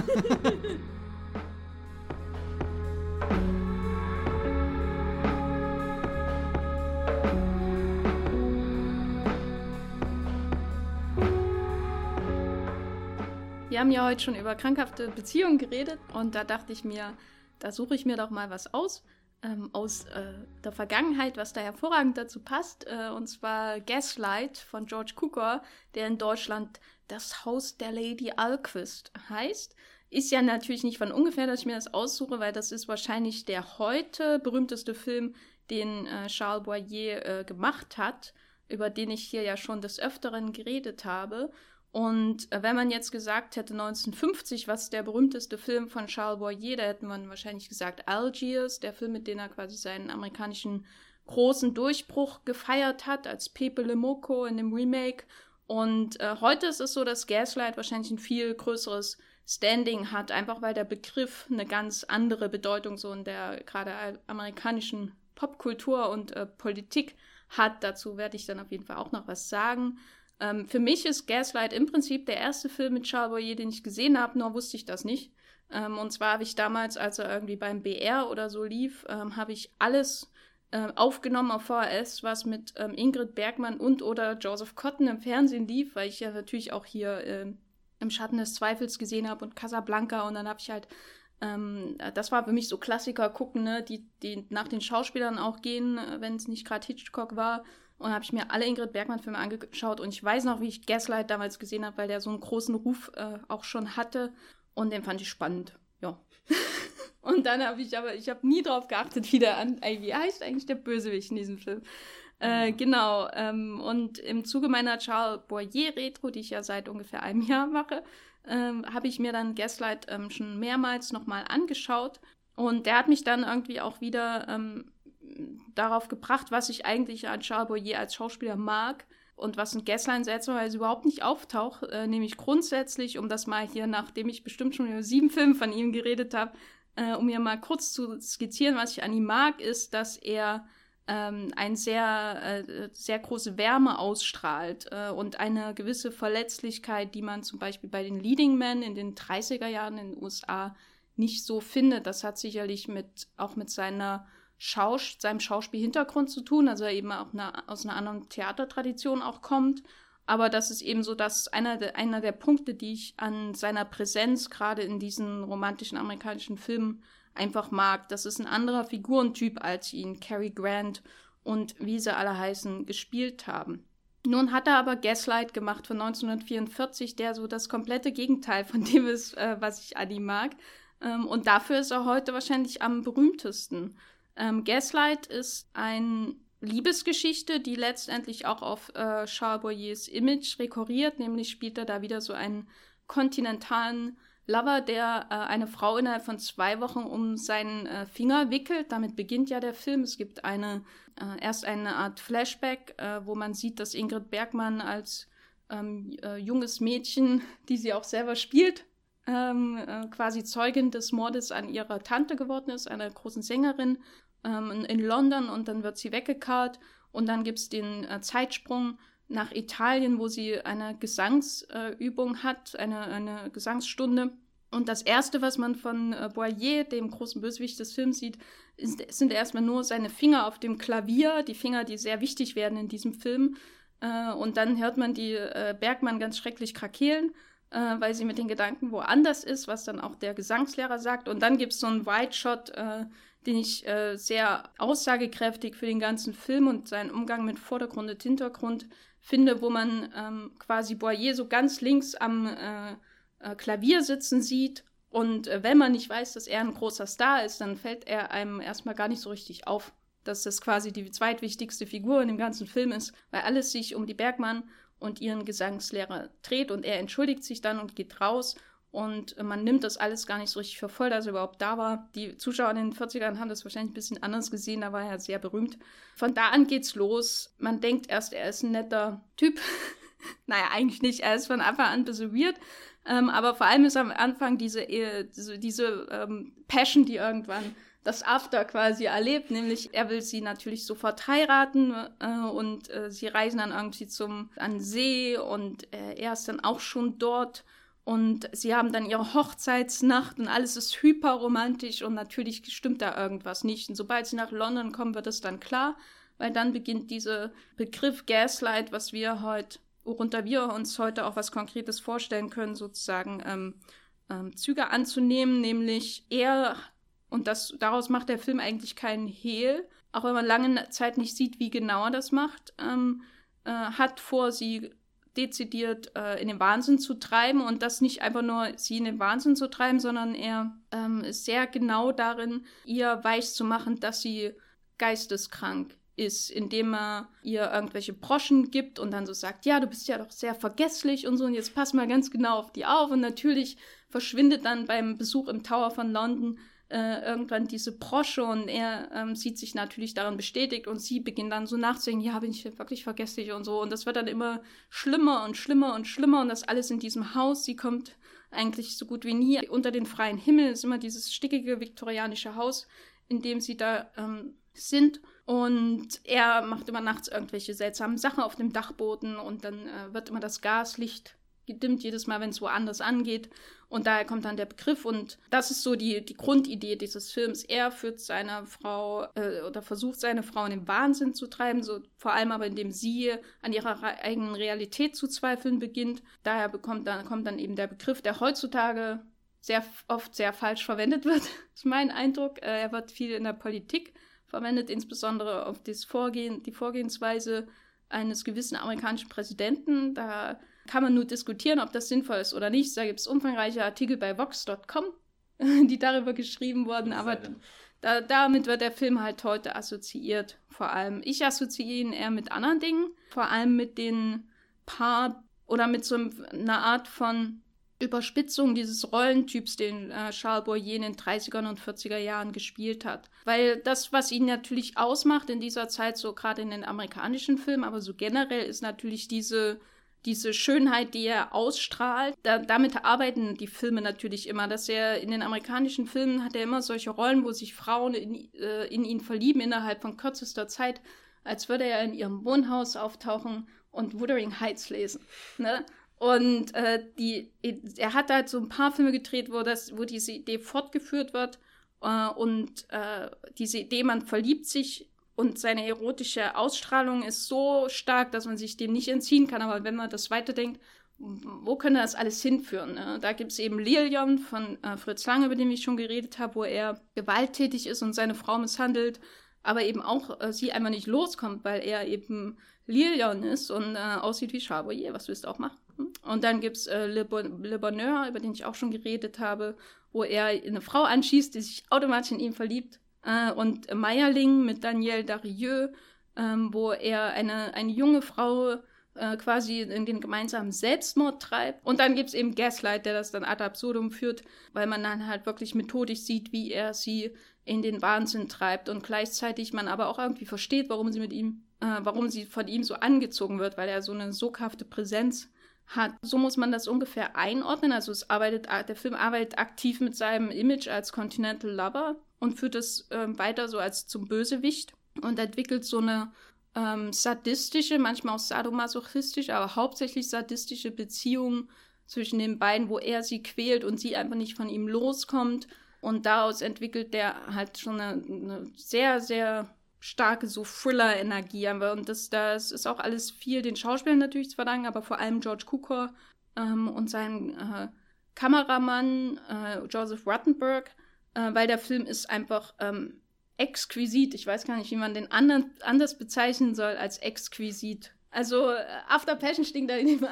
Wir haben ja heute schon über krankhafte Beziehungen geredet und da dachte ich mir, da suche ich mir doch mal was aus ähm, aus äh, der Vergangenheit, was da hervorragend dazu passt. Äh, und zwar Gaslight von George Cukor, der in Deutschland das Haus der Lady Alquist heißt. Ist ja natürlich nicht von ungefähr, dass ich mir das aussuche, weil das ist wahrscheinlich der heute berühmteste Film, den äh, Charles Boyer äh, gemacht hat, über den ich hier ja schon des Öfteren geredet habe. Und äh, wenn man jetzt gesagt hätte 1950, was der berühmteste Film von Charles Boyer, da hätte man wahrscheinlich gesagt Algiers, der Film, mit dem er quasi seinen amerikanischen großen Durchbruch gefeiert hat, als Pepe Le Moco in dem Remake. Und äh, heute ist es so, dass Gaslight wahrscheinlich ein viel größeres Standing hat, einfach weil der Begriff eine ganz andere Bedeutung so in der gerade amerikanischen Popkultur und äh, Politik hat. Dazu werde ich dann auf jeden Fall auch noch was sagen. Ähm, für mich ist Gaslight im Prinzip der erste Film mit Charles Boyer, den ich gesehen habe, nur wusste ich das nicht. Ähm, und zwar habe ich damals, als er irgendwie beim BR oder so lief, ähm, habe ich alles äh, aufgenommen auf VHS, was mit ähm, Ingrid Bergmann und oder Joseph Cotton im Fernsehen lief, weil ich ja natürlich auch hier äh, im Schatten des Zweifels gesehen habe und Casablanca und dann habe ich halt Ähm, das war für mich so Klassiker gucken, ne? die, die nach den Schauspielern auch gehen, äh, wenn es nicht gerade Hitchcock war. Und habe ich mir alle Ingrid Bergmann-Filme angeschaut. Und ich weiß noch, wie ich Gaslight damals gesehen habe, weil der so einen großen Ruf äh, auch schon hatte. Und den fand ich spannend. Ja. und dann habe ich aber, ich habe nie drauf geachtet, wie der an, wie heißt eigentlich der Bösewicht in diesem Film? Äh, genau. Ähm, und im Zuge meiner Charles Boyer Retro, die ich ja seit ungefähr einem Jahr mache, ähm, habe ich mir dann Gaslight ähm, schon mehrmals nochmal angeschaut. Und der hat mich dann irgendwie auch wieder ähm, darauf gebracht, was ich eigentlich an Charles Boyer als Schauspieler mag und was in Gaslight seltsamerweise überhaupt nicht auftaucht, äh, nämlich grundsätzlich, um das mal hier, nachdem ich bestimmt schon über sieben Filme von ihm geredet habe, äh, um mir mal kurz zu skizzieren, was ich an ihm mag, ist, dass er ähm, eine sehr, äh, sehr große Wärme ausstrahlt äh, und eine gewisse Verletzlichkeit, die man zum Beispiel bei den Leading Men in den 30er Jahren in den USA nicht so findet. Das hat sicherlich mit, auch mit seiner Schaus seinem Schauspielhintergrund zu tun, also er eben auch eine, aus einer anderen Theatertradition auch kommt. Aber das ist eben so, dass einer, de, einer der Punkte, die ich an seiner Präsenz gerade in diesen romantischen amerikanischen Filmen einfach mag. Das ist ein anderer Figurentyp, als ihn Cary Grant und wie sie alle heißen, gespielt haben. Nun hat er aber Gaslight gemacht von 1944, der so das komplette Gegenteil von dem ist, äh, was ich an ihm mag. Ähm, und dafür ist er heute wahrscheinlich am berühmtesten. Ähm, Gaslight ist eine Liebesgeschichte, die letztendlich auch auf äh, Charles Boyers Image rekurriert, nämlich spielt er da wieder so einen kontinentalen Lover, der äh, eine Frau innerhalb von zwei Wochen um seinen äh, Finger wickelt. Damit beginnt ja der Film. Es gibt eine, äh, erst eine Art Flashback, äh, wo man sieht, dass Ingrid Bergmann als ähm, äh, junges Mädchen, die sie auch selber spielt, ähm, äh, quasi Zeugin des Mordes an ihrer Tante geworden ist, einer großen Sängerin ähm, in London. Und dann wird sie weggekarrt. Und dann gibt es den Zeitsprung nach Italien, wo sie eine Gesangsübung hat, eine, eine Gesangsstunde. Und das Erste, was man von äh, Boyer, dem großen Bösewicht des Films, sieht, ist, sind erstmal nur seine Finger auf dem Klavier, die Finger, die sehr wichtig werden in diesem Film. Äh, und dann hört man die äh, Bergmann ganz schrecklich krakeelen, äh, weil sie mit den Gedanken woanders ist, was dann auch der Gesangslehrer sagt. Und dann gibt es so einen White Shot, äh, den ich äh, sehr aussagekräftig für den ganzen Film und seinen Umgang mit Vordergrund und Hintergrund finde, wo man ähm, quasi Boyer so ganz links am äh, äh, Klavier sitzen sieht. Und äh, wenn man nicht weiß, dass er ein großer Star ist, dann fällt er einem erstmal gar nicht so richtig auf, dass das quasi die zweitwichtigste Figur in dem ganzen Film ist, weil alles sich um die Bergmann und ihren Gesangslehrer dreht und er entschuldigt sich dann und geht raus und man nimmt das alles gar nicht so richtig für voll, dass er überhaupt da war. Die Zuschauer in den 40ern haben das wahrscheinlich ein bisschen anders gesehen, da war er sehr berühmt. Von da an geht's los. Man denkt erst, er ist ein netter Typ. naja, eigentlich nicht. Er ist von Anfang an weird. Ähm, aber vor allem ist am Anfang diese, diese, diese ähm, Passion, die irgendwann das After quasi erlebt, nämlich er will sie natürlich sofort heiraten äh, und äh, sie reisen dann irgendwie zum an See und äh, er ist dann auch schon dort und sie haben dann ihre Hochzeitsnacht und alles ist hyperromantisch und natürlich stimmt da irgendwas nicht. Und sobald sie nach London kommen, wird es dann klar, weil dann beginnt dieser Begriff Gaslight, was wir heute, worunter wir uns heute auch was Konkretes vorstellen können, sozusagen ähm, ähm, Züge anzunehmen, nämlich er, und das, daraus macht der Film eigentlich keinen Hehl, auch wenn man lange Zeit nicht sieht, wie genau er das macht, ähm, äh, hat vor, sie dezidiert äh, in den Wahnsinn zu treiben. Und das nicht einfach nur sie in den Wahnsinn zu treiben, sondern er ähm, ist sehr genau darin, ihr weiß zu machen, dass sie geisteskrank ist, indem er ihr irgendwelche Broschen gibt und dann so sagt, ja, du bist ja doch sehr vergesslich und so und jetzt pass mal ganz genau auf die auf. Und natürlich verschwindet dann beim Besuch im Tower von London äh, irgendwann diese Brosche und er ähm, sieht sich natürlich daran bestätigt und sie beginnt dann so nachzudenken, ja, bin ich wirklich vergesslich und so. Und das wird dann immer schlimmer und schlimmer und schlimmer und das alles in diesem Haus. Sie kommt eigentlich so gut wie nie unter den freien Himmel. Es ist immer dieses stickige viktorianische Haus, in dem sie da ähm, sind. Und er macht immer nachts irgendwelche seltsamen Sachen auf dem Dachboden und dann äh, wird immer das Gaslicht gedimmt jedes Mal, wenn es woanders angeht. Und daher kommt dann der Begriff und das ist so die, die Grundidee dieses Films. Er führt seine Frau äh, oder versucht seine Frau in den Wahnsinn zu treiben, so vor allem aber indem sie an ihrer eigenen Realität zu zweifeln beginnt. Daher bekommt dann, kommt dann eben der Begriff, der heutzutage sehr oft sehr falsch verwendet wird, ist mein Eindruck. Äh, er wird viel in der Politik verwendet, insbesondere auf das Vorgehen, die Vorgehensweise eines gewissen amerikanischen Präsidenten. Da kann man nur diskutieren, ob das sinnvoll ist oder nicht. Da gibt es umfangreiche Artikel bei Vox.com, die darüber geschrieben wurden, aber da, damit wird der Film halt heute assoziiert. Vor allem, ich assoziiere ihn eher mit anderen Dingen, vor allem mit den paar oder mit so einer Art von Überspitzung dieses Rollentyps, den äh, Charles Boyer in den 30er und 40er Jahren gespielt hat. Weil das, was ihn natürlich ausmacht in dieser Zeit, so gerade in den amerikanischen Filmen, aber so generell ist natürlich diese, diese Schönheit, die er ausstrahlt. Da, damit arbeiten die Filme natürlich immer, dass er in den amerikanischen Filmen hat er immer solche Rollen, wo sich Frauen in, äh, in ihn verlieben innerhalb von kürzester Zeit, als würde er in ihrem Wohnhaus auftauchen und Wuthering Heights lesen. Ne? Und äh, die, er hat halt so ein paar Filme gedreht, wo, das, wo diese Idee fortgeführt wird. Äh, und äh, diese Idee, man verliebt sich und seine erotische Ausstrahlung ist so stark, dass man sich dem nicht entziehen kann. Aber wenn man das weiterdenkt, wo könnte das alles hinführen? Ne? Da gibt es eben Lilian von äh, Fritz Lange, über den ich schon geredet habe, wo er gewalttätig ist und seine Frau misshandelt, aber eben auch äh, sie einfach nicht loskommt, weil er eben Lilian ist und äh, aussieht wie Charbonnier. Was willst du auch machen? Und dann gibt es äh, Le, bon Le Bonheur, über den ich auch schon geredet habe, wo er eine Frau anschießt, die sich automatisch in ihn verliebt. Äh, und Meierling mit Danielle Darieux, ähm, wo er eine, eine junge Frau äh, quasi in den gemeinsamen Selbstmord treibt. Und dann gibt es eben Gaslight, der das dann ad absurdum führt, weil man dann halt wirklich methodisch sieht, wie er sie in den Wahnsinn treibt und gleichzeitig man aber auch irgendwie versteht, warum sie mit ihm, äh, warum sie von ihm so angezogen wird, weil er so eine soghafte Präsenz hat. So muss man das ungefähr einordnen. Also es arbeitet, der Film arbeitet aktiv mit seinem Image als Continental Lover und führt es äh, weiter so als zum Bösewicht und entwickelt so eine ähm, sadistische, manchmal auch sadomasochistische, aber hauptsächlich sadistische Beziehung zwischen den beiden, wo er sie quält und sie einfach nicht von ihm loskommt. Und daraus entwickelt der halt schon eine, eine sehr, sehr starke so Thriller-Energie Und das, das ist auch alles viel den Schauspielern natürlich zu verdanken, aber vor allem George Cukor ähm, und seinem äh, Kameramann äh, Joseph Ruttenberg, äh, weil der Film ist einfach ähm, exquisit. Ich weiß gar nicht, wie man den anderen, anders bezeichnen soll als exquisit. Also äh, After Passion stinkt da neben,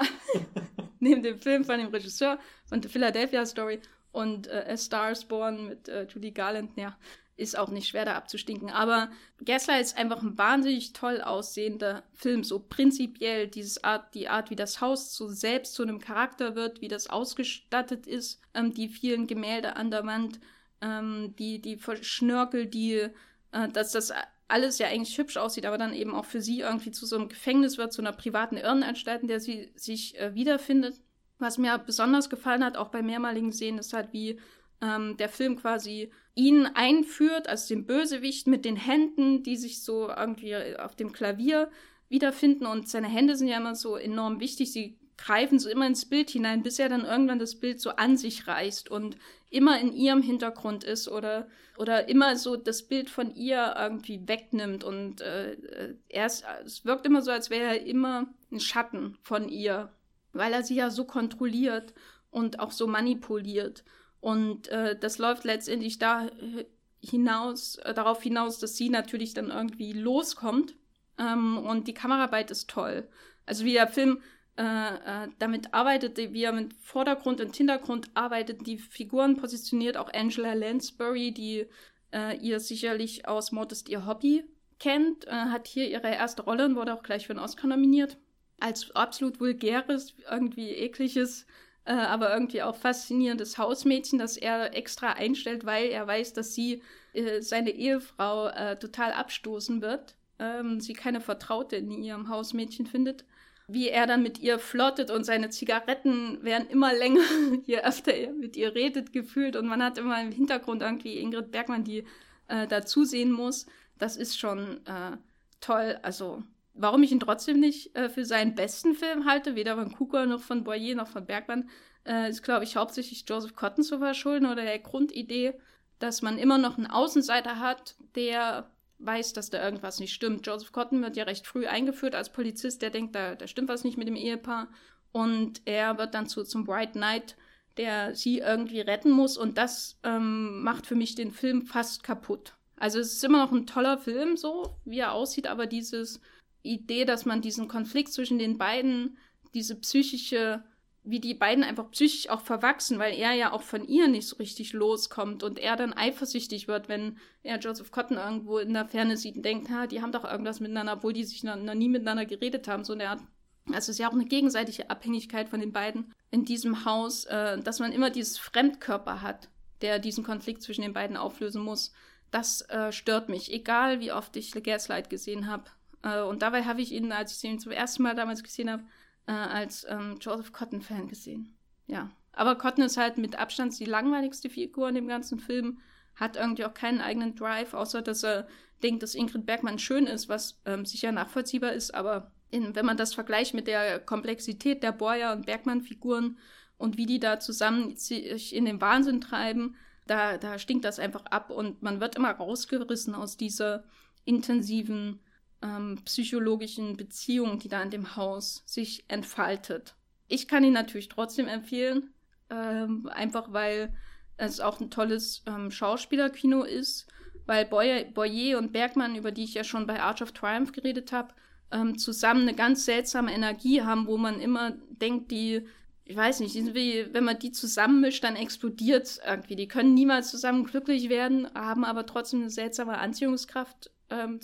neben dem Film von dem Regisseur von The Philadelphia Story und äh, A Star is Born mit äh, Judy Garland, ja, ist auch nicht schwer da abzustinken. Aber Gaslight ist einfach ein wahnsinnig toll aussehender Film. So prinzipiell dieses Art, die Art, wie das Haus so selbst zu einem Charakter wird, wie das ausgestattet ist, ähm, die vielen Gemälde an der Wand, ähm, die, die Schnörkel, die, äh, dass das alles ja eigentlich hübsch aussieht, aber dann eben auch für sie irgendwie zu so einem Gefängnis wird, zu einer privaten Irrenanstalt, in der sie sich äh, wiederfindet. Was mir besonders gefallen hat, auch bei mehrmaligen Sehen, ist halt, wie ähm, der Film quasi ihn einführt, also den Bösewicht mit den Händen, die sich so irgendwie auf dem Klavier wiederfinden. Und seine Hände sind ja immer so enorm wichtig. Sie greifen so immer ins Bild hinein, bis er dann irgendwann das Bild so an sich reißt und immer in ihrem Hintergrund ist oder, oder immer so das Bild von ihr irgendwie wegnimmt. Und äh, er ist, es wirkt immer so, als wäre er immer ein Schatten von ihr, weil er sie ja so kontrolliert und auch so manipuliert. Und äh, das läuft letztendlich da hinaus, äh, darauf hinaus, dass sie natürlich dann irgendwie loskommt. Ähm, und die Kameraarbeit ist toll. Also wie der Film äh, äh, damit arbeitet, wie er mit Vordergrund und Hintergrund arbeitet, die Figuren positioniert, auch Angela Lansbury, die äh, ihr sicherlich aus Mord ist ihr Hobby kennt, äh, hat hier ihre erste Rolle und wurde auch gleich für einen Oscar nominiert. Als absolut vulgäres, irgendwie ekliges äh, aber irgendwie auch faszinierendes Hausmädchen, das er extra einstellt, weil er weiß, dass sie äh, seine Ehefrau total abstoßen wird. Ähm, sie keine Vertraute in ihrem Hausmädchen findet. Wie er dann mit ihr flottet und seine Zigaretten werden immer länger, je öfter er mit ihr redet, gefühlt. Und man hat immer im Hintergrund irgendwie Ingrid Bergmann, die äh, dazusehen muss. Das ist schon äh, toll. Also Warum ich ihn trotzdem nicht äh, für seinen besten Film halte, weder von Kuka noch von Boyer noch von Bergmann, äh, ist, glaube ich, hauptsächlich Joseph Cotton zu verschulden oder der Grundidee, dass man immer noch einen Außenseiter hat, der weiß, dass da irgendwas nicht stimmt. Joseph Cotton wird ja recht früh eingeführt als Polizist, der denkt, da, da stimmt was nicht mit dem Ehepaar. Und er wird dann zu, zum Bright Knight der sie irgendwie retten muss. Und das ähm, macht für mich den Film fast kaputt. Also es ist immer noch ein toller Film, so wie er aussieht, aber diese Idee, dass man diesen Konflikt zwischen den beiden, diese psychische, wie die beiden einfach psychisch auch verwachsen, weil er ja auch von ihr nicht so richtig loskommt und er dann eifersüchtig wird, wenn er Joseph Cotton irgendwo in der Ferne sieht und denkt, ha, die haben doch irgendwas miteinander, obwohl die sich noch, noch nie miteinander geredet haben, so in der Art. Also es ist ja auch eine gegenseitige Abhängigkeit von den beiden in diesem Haus, äh, dass man immer dieses Fremdkörper hat, der diesen Konflikt zwischen den beiden auflösen muss. Das äh, stört mich, egal wie oft ich Gaslight gesehen habe. Äh, und dabei habe ich ihn, als ich ihn zum ersten Mal damals gesehen habe, äh, als ähm, Joseph Cotton-Fan gesehen. Ja. Aber Cotton ist halt mit Abstand die langweiligste Figur in dem ganzen Film, hat irgendwie auch keinen eigenen Drive, außer dass er denkt, dass Ingrid Bergmann schön ist, was ähm, sicher nachvollziehbar ist, aber in, wenn man das vergleicht mit der Komplexität der Boyer und Bergmann-Figuren und wie die da zusammen sich in den Wahnsinn treiben, da, da stinkt das einfach ab und man wird immer rausgerissen aus dieser intensiven ähm, psychologischen Beziehung, die da in dem Haus sich entfaltet. Ich kann ihn natürlich trotzdem empfehlen, ähm, einfach weil es auch ein tolles ähm, Schauspielerkino ist, weil Boyer, Boyer und Bergmann, über die ich ja schon bei Arch of Triumph geredet habe, ähm, zusammen eine ganz seltsame Energie haben, wo man immer denkt, die, ich weiß nicht, wie, wenn man die zusammenmischt, dann explodiert es irgendwie. Die können niemals zusammen glücklich werden, haben aber trotzdem eine seltsame Anziehungskraft ähm,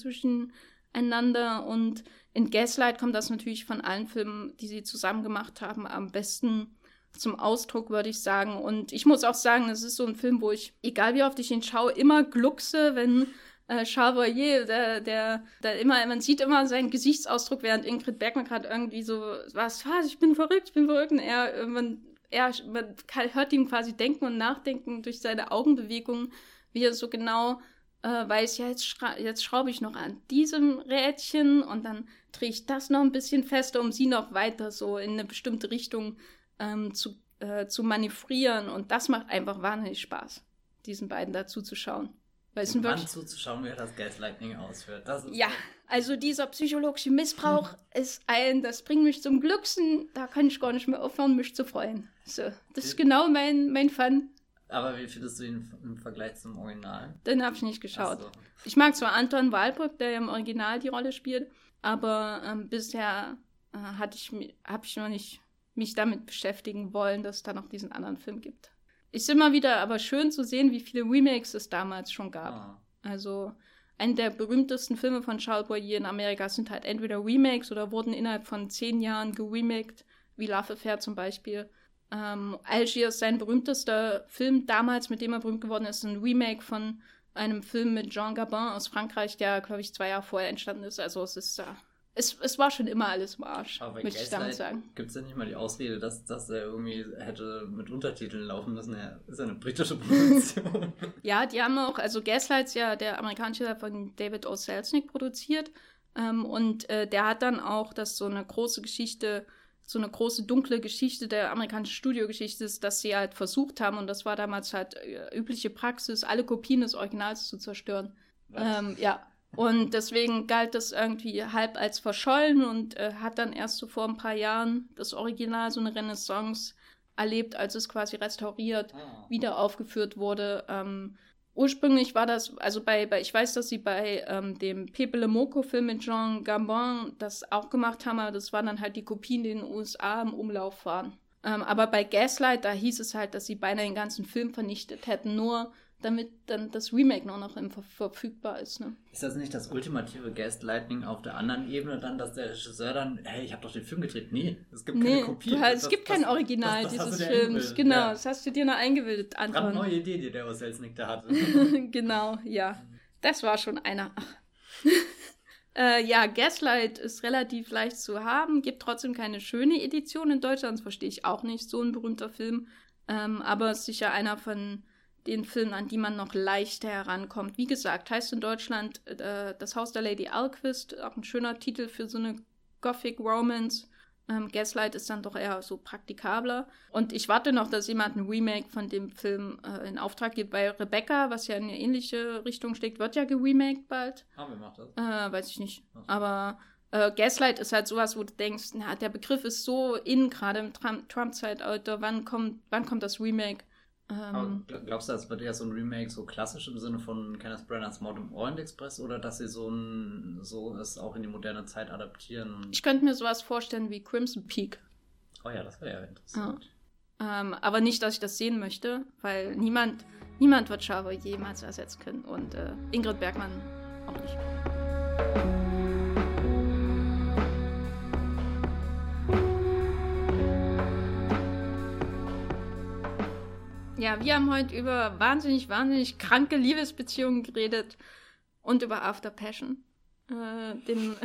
zwischeneinander. Und in Gaslight kommt das natürlich von allen Filmen, die sie zusammen gemacht haben, am besten zum Ausdruck, würde ich sagen. Und ich muss auch sagen, es ist so ein Film, wo ich, egal wie oft ich ihn schaue, immer gluckse, wenn äh, Charbonnier, der, der, der immer, man sieht immer seinen Gesichtsausdruck, während Ingrid Bergmann gerade irgendwie so, was, was, ich bin verrückt, ich bin verrückt. Und er, man, er, man hört ihm quasi denken und nachdenken durch seine Augenbewegungen, wie er so genau äh, weiß, ja, jetzt, schra jetzt schraube ich noch an diesem Rädchen und dann drehe ich das noch ein bisschen fester, um sie noch weiter so in eine bestimmte Richtung ähm, zu, äh, zu manövrieren. Und das macht einfach wahnsinnig Spaß, diesen beiden dazu zu schauen. Weil es wirklich... zuzuschauen, wie er das Gaslighting ausführt. ja, also dieser psychologische Missbrauch ist ein, das bringt mich zum Glücksen, da kann ich gar nicht mehr aufhören, mich zu freuen. So, das ist genau mein, mein Fun. Aber wie findest du ihn im Vergleich zum Original? Den habe ich nicht geschaut. So. Ich mag zwar Anton Walbrück, der ja im Original die Rolle spielt, aber ähm, bisher äh, habe ich, hab ich noch nicht mich damit beschäftigen wollen, dass es da noch diesen anderen Film gibt. Ist immer wieder aber schön zu sehen, wie viele Remakes es damals schon gab. Ah. Also eine der berühmtesten Filme von Charles Boyer in Amerika sind halt entweder Remakes oder wurden innerhalb von zehn Jahren geremaked, wie Love Affair zum Beispiel. Ähm, Algiers, sein berühmtester Film damals, mit dem er berühmt geworden ist, ein Remake von einem Film mit Jean Gabin aus Frankreich, der, glaube ich, zwei Jahre vorher entstanden ist. Also es ist da es, es war schon immer alles im Arsch, Aber möchte ich damit sagen. Gibt es ja nicht mal die Ausrede, dass, dass er irgendwie hätte mit Untertiteln laufen müssen? Er ist ja eine britische Produktion. ja, die haben auch, also Gaslights ja der amerikanische von David O. Selznick produziert. Ähm, und äh, der hat dann auch, dass so eine große Geschichte, so eine große dunkle Geschichte der amerikanischen Studiogeschichte ist, dass sie halt versucht haben, und das war damals halt äh, übliche Praxis, alle Kopien des Originals zu zerstören. Ähm, ja, und deswegen galt das irgendwie halb als verschollen und äh, hat dann erst so vor ein paar Jahren das Original so eine Renaissance erlebt, als es quasi restauriert, ah. wieder aufgeführt wurde. Ähm, ursprünglich war das, also bei, bei, ich weiß, dass sie bei ähm, dem Pepe Le Moko-Film mit Jean Gabon das auch gemacht haben, aber das waren dann halt die Kopien, die in den USA im Umlauf waren. Ähm, aber bei Gaslight, da hieß es halt, dass sie beinahe den ganzen Film vernichtet hätten, nur damit dann das Remake noch, noch verfügbar ist. Ne? Ist das nicht das ultimative Gaslighting auf der anderen Ebene dann, dass der Regisseur dann, hey, ich habe doch den Film gedreht. Nee, es gibt nee, keine Kopie. Du, es gibt kein Original das, das dieses Films. Genau, ja. das hast du dir noch eingebildet, Anton. Eine neue Idee, die der Selznick da hatte. genau, ja. Das war schon einer. äh, ja, Gaslight ist relativ leicht zu haben, gibt trotzdem keine schöne Edition in Deutschland, das verstehe ich auch nicht, so ein berühmter Film. Ähm, aber ist sicher einer von den Filmen, an die man noch leichter herankommt. Wie gesagt, heißt in Deutschland äh, Das Haus der Lady Alquist, auch ein schöner Titel für so eine Gothic Romance. Ähm, Gaslight ist dann doch eher so praktikabler. Und ich warte noch, dass jemand ein Remake von dem Film äh, in Auftrag gibt. Bei Rebecca, was ja in eine ähnliche Richtung steckt, wird ja geremaked bald. Ah, wer macht das? Äh, weiß ich nicht. So. Aber Äh, Gaslight ist halt sowas, wo du denkst, na, der Begriff ist so in, gerade im Trump-Zeitalter, wann kommt, wann kommt das Remake? Ähm, glaubst du, das wird eher so ein Remake so klassisch im Sinne von Kenneth Branagh's Mord im Orient Express oder dass sie so, ein, so es auch in die moderne Zeit adaptieren? Ich könnte mir sowas vorstellen wie Crimson Peak. Oh ja, das wäre ja interessant. Ja. Ähm, aber nicht, dass ich das sehen möchte, weil niemand, niemand wird Chavo jemals ersetzen können und äh, Ingrid Bergmann auch nicht. Ja, wir haben heute über wahnsinnig, wahnsinnig kranke Liebesbeziehungen geredet und über After Passion, äh, den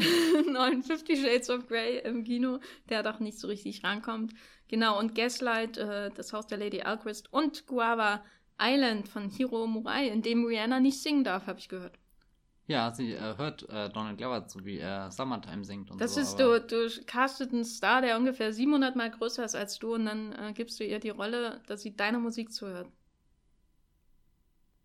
neuen Fifty Shades of Grey im Kino, der doch nicht so richtig rankommt. Genau, und Gaslight, äh, das Haus der Lady Alquist und Guava Island von Hiro Murai, in dem Rihanna nicht singen darf, habe ich gehört. Ja, sie äh, hört äh, Donald Glover zu, wie er Summertime singt und das so. Das ist, du, du castet einen Star, der ungefähr 700 Mal größer ist als du und dann äh, gibst du ihr die Rolle, dass sie deiner Musik zuhört.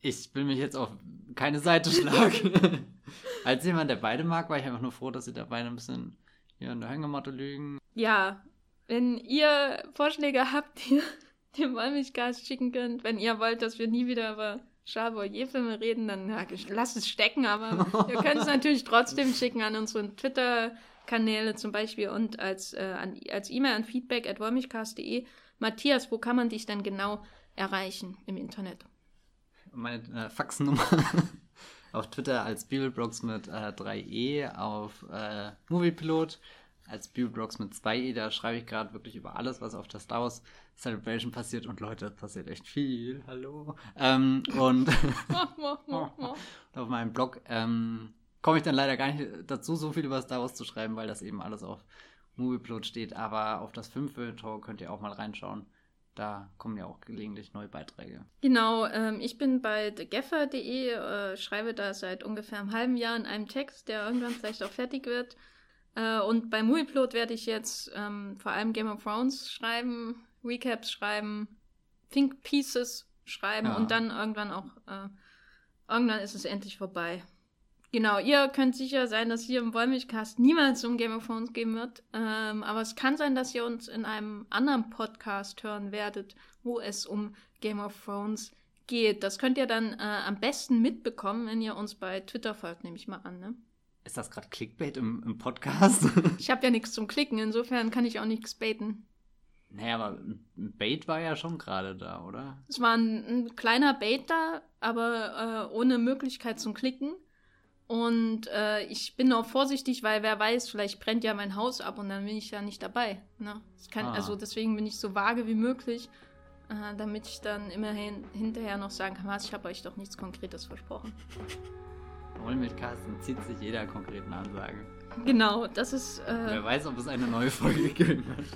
Ich will mich jetzt auf keine Seite schlagen. als jemand, der beide mag, war ich einfach nur froh, dass sie da beide ein bisschen hier in der Hängematte liegen. Ja, wenn ihr Vorschläge habt, die ihr dem Wollmilchgas schicken könnt, wenn ihr wollt, dass wir nie wieder über Charbonnier-Filme reden, dann ja, lasst es stecken, aber ihr könnt es natürlich trotzdem schicken an unseren Twitter-Kanäle zum Beispiel und als äh, als E-Mail an feedback at. Matthias, wo kann man dich denn genau erreichen im Internet? Meine äh, Faxnummer auf Twitter als Bibelbrox mit äh, 3e, auf äh, Moviepilot als Bibelbrox mit 2e. Da schreibe ich gerade wirklich über alles, was auf der Star Wars Celebration passiert und Leute, passiert echt viel. Hallo. Ähm, und auf meinem Blog ähm, komme ich dann leider gar nicht dazu, so viel über Star Wars zu schreiben, weil das eben alles auf Movieplot steht. Aber auf das 5 Tor könnt ihr auch mal reinschauen. Da kommen ja auch gelegentlich neue Beiträge. Genau, ähm, ich bin bei thegaffer.de, äh, schreibe da seit ungefähr einem halben Jahr in einem Text, der irgendwann vielleicht auch fertig wird. Äh, und bei Movieplot werde ich jetzt ähm, vor allem Game of Thrones schreiben, Recaps schreiben, Think Pieces schreiben ja. und dann irgendwann auch, äh, irgendwann ist es endlich vorbei. Genau, ihr könnt sicher sein, dass hier im Wollmilchcast niemals um Game of Thrones gehen wird. Ähm, aber es kann sein, dass ihr uns in einem anderen Podcast hören werdet, wo es um Game of Thrones geht. Das könnt ihr dann äh, am besten mitbekommen, wenn ihr uns bei Twitter folgt, nehme ich mal an. Ne? Ist das gerade Clickbait im, im Podcast? ich habe ja nichts zum Klicken, insofern kann ich auch nichts baiten. Naja, aber ein Bait war ja schon gerade da, oder? Es war ein, ein kleiner Bait da, aber äh, ohne Möglichkeit zum Klicken. Und äh, ich bin auch vorsichtig, weil wer weiß, vielleicht brennt ja mein Haus ab und dann bin ich ja nicht dabei. Ne? Kann, ah. Also deswegen bin ich so vage wie möglich, äh, damit ich dann immerhin hinterher noch sagen kann, was, ich habe euch doch nichts Konkretes versprochen. Carsten zieht sich jeder konkreten Ansage. Genau, das ist. Äh, wer weiß, ob es eine neue Folge geben wird.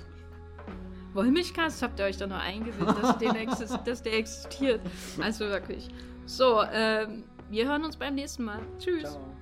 Wollmilchcast habt ihr euch doch nur eingebildet, dass, dass, der existiert. Also wirklich. So, ähm, wir hören uns beim nächsten Mal. Tschüss. Ciao.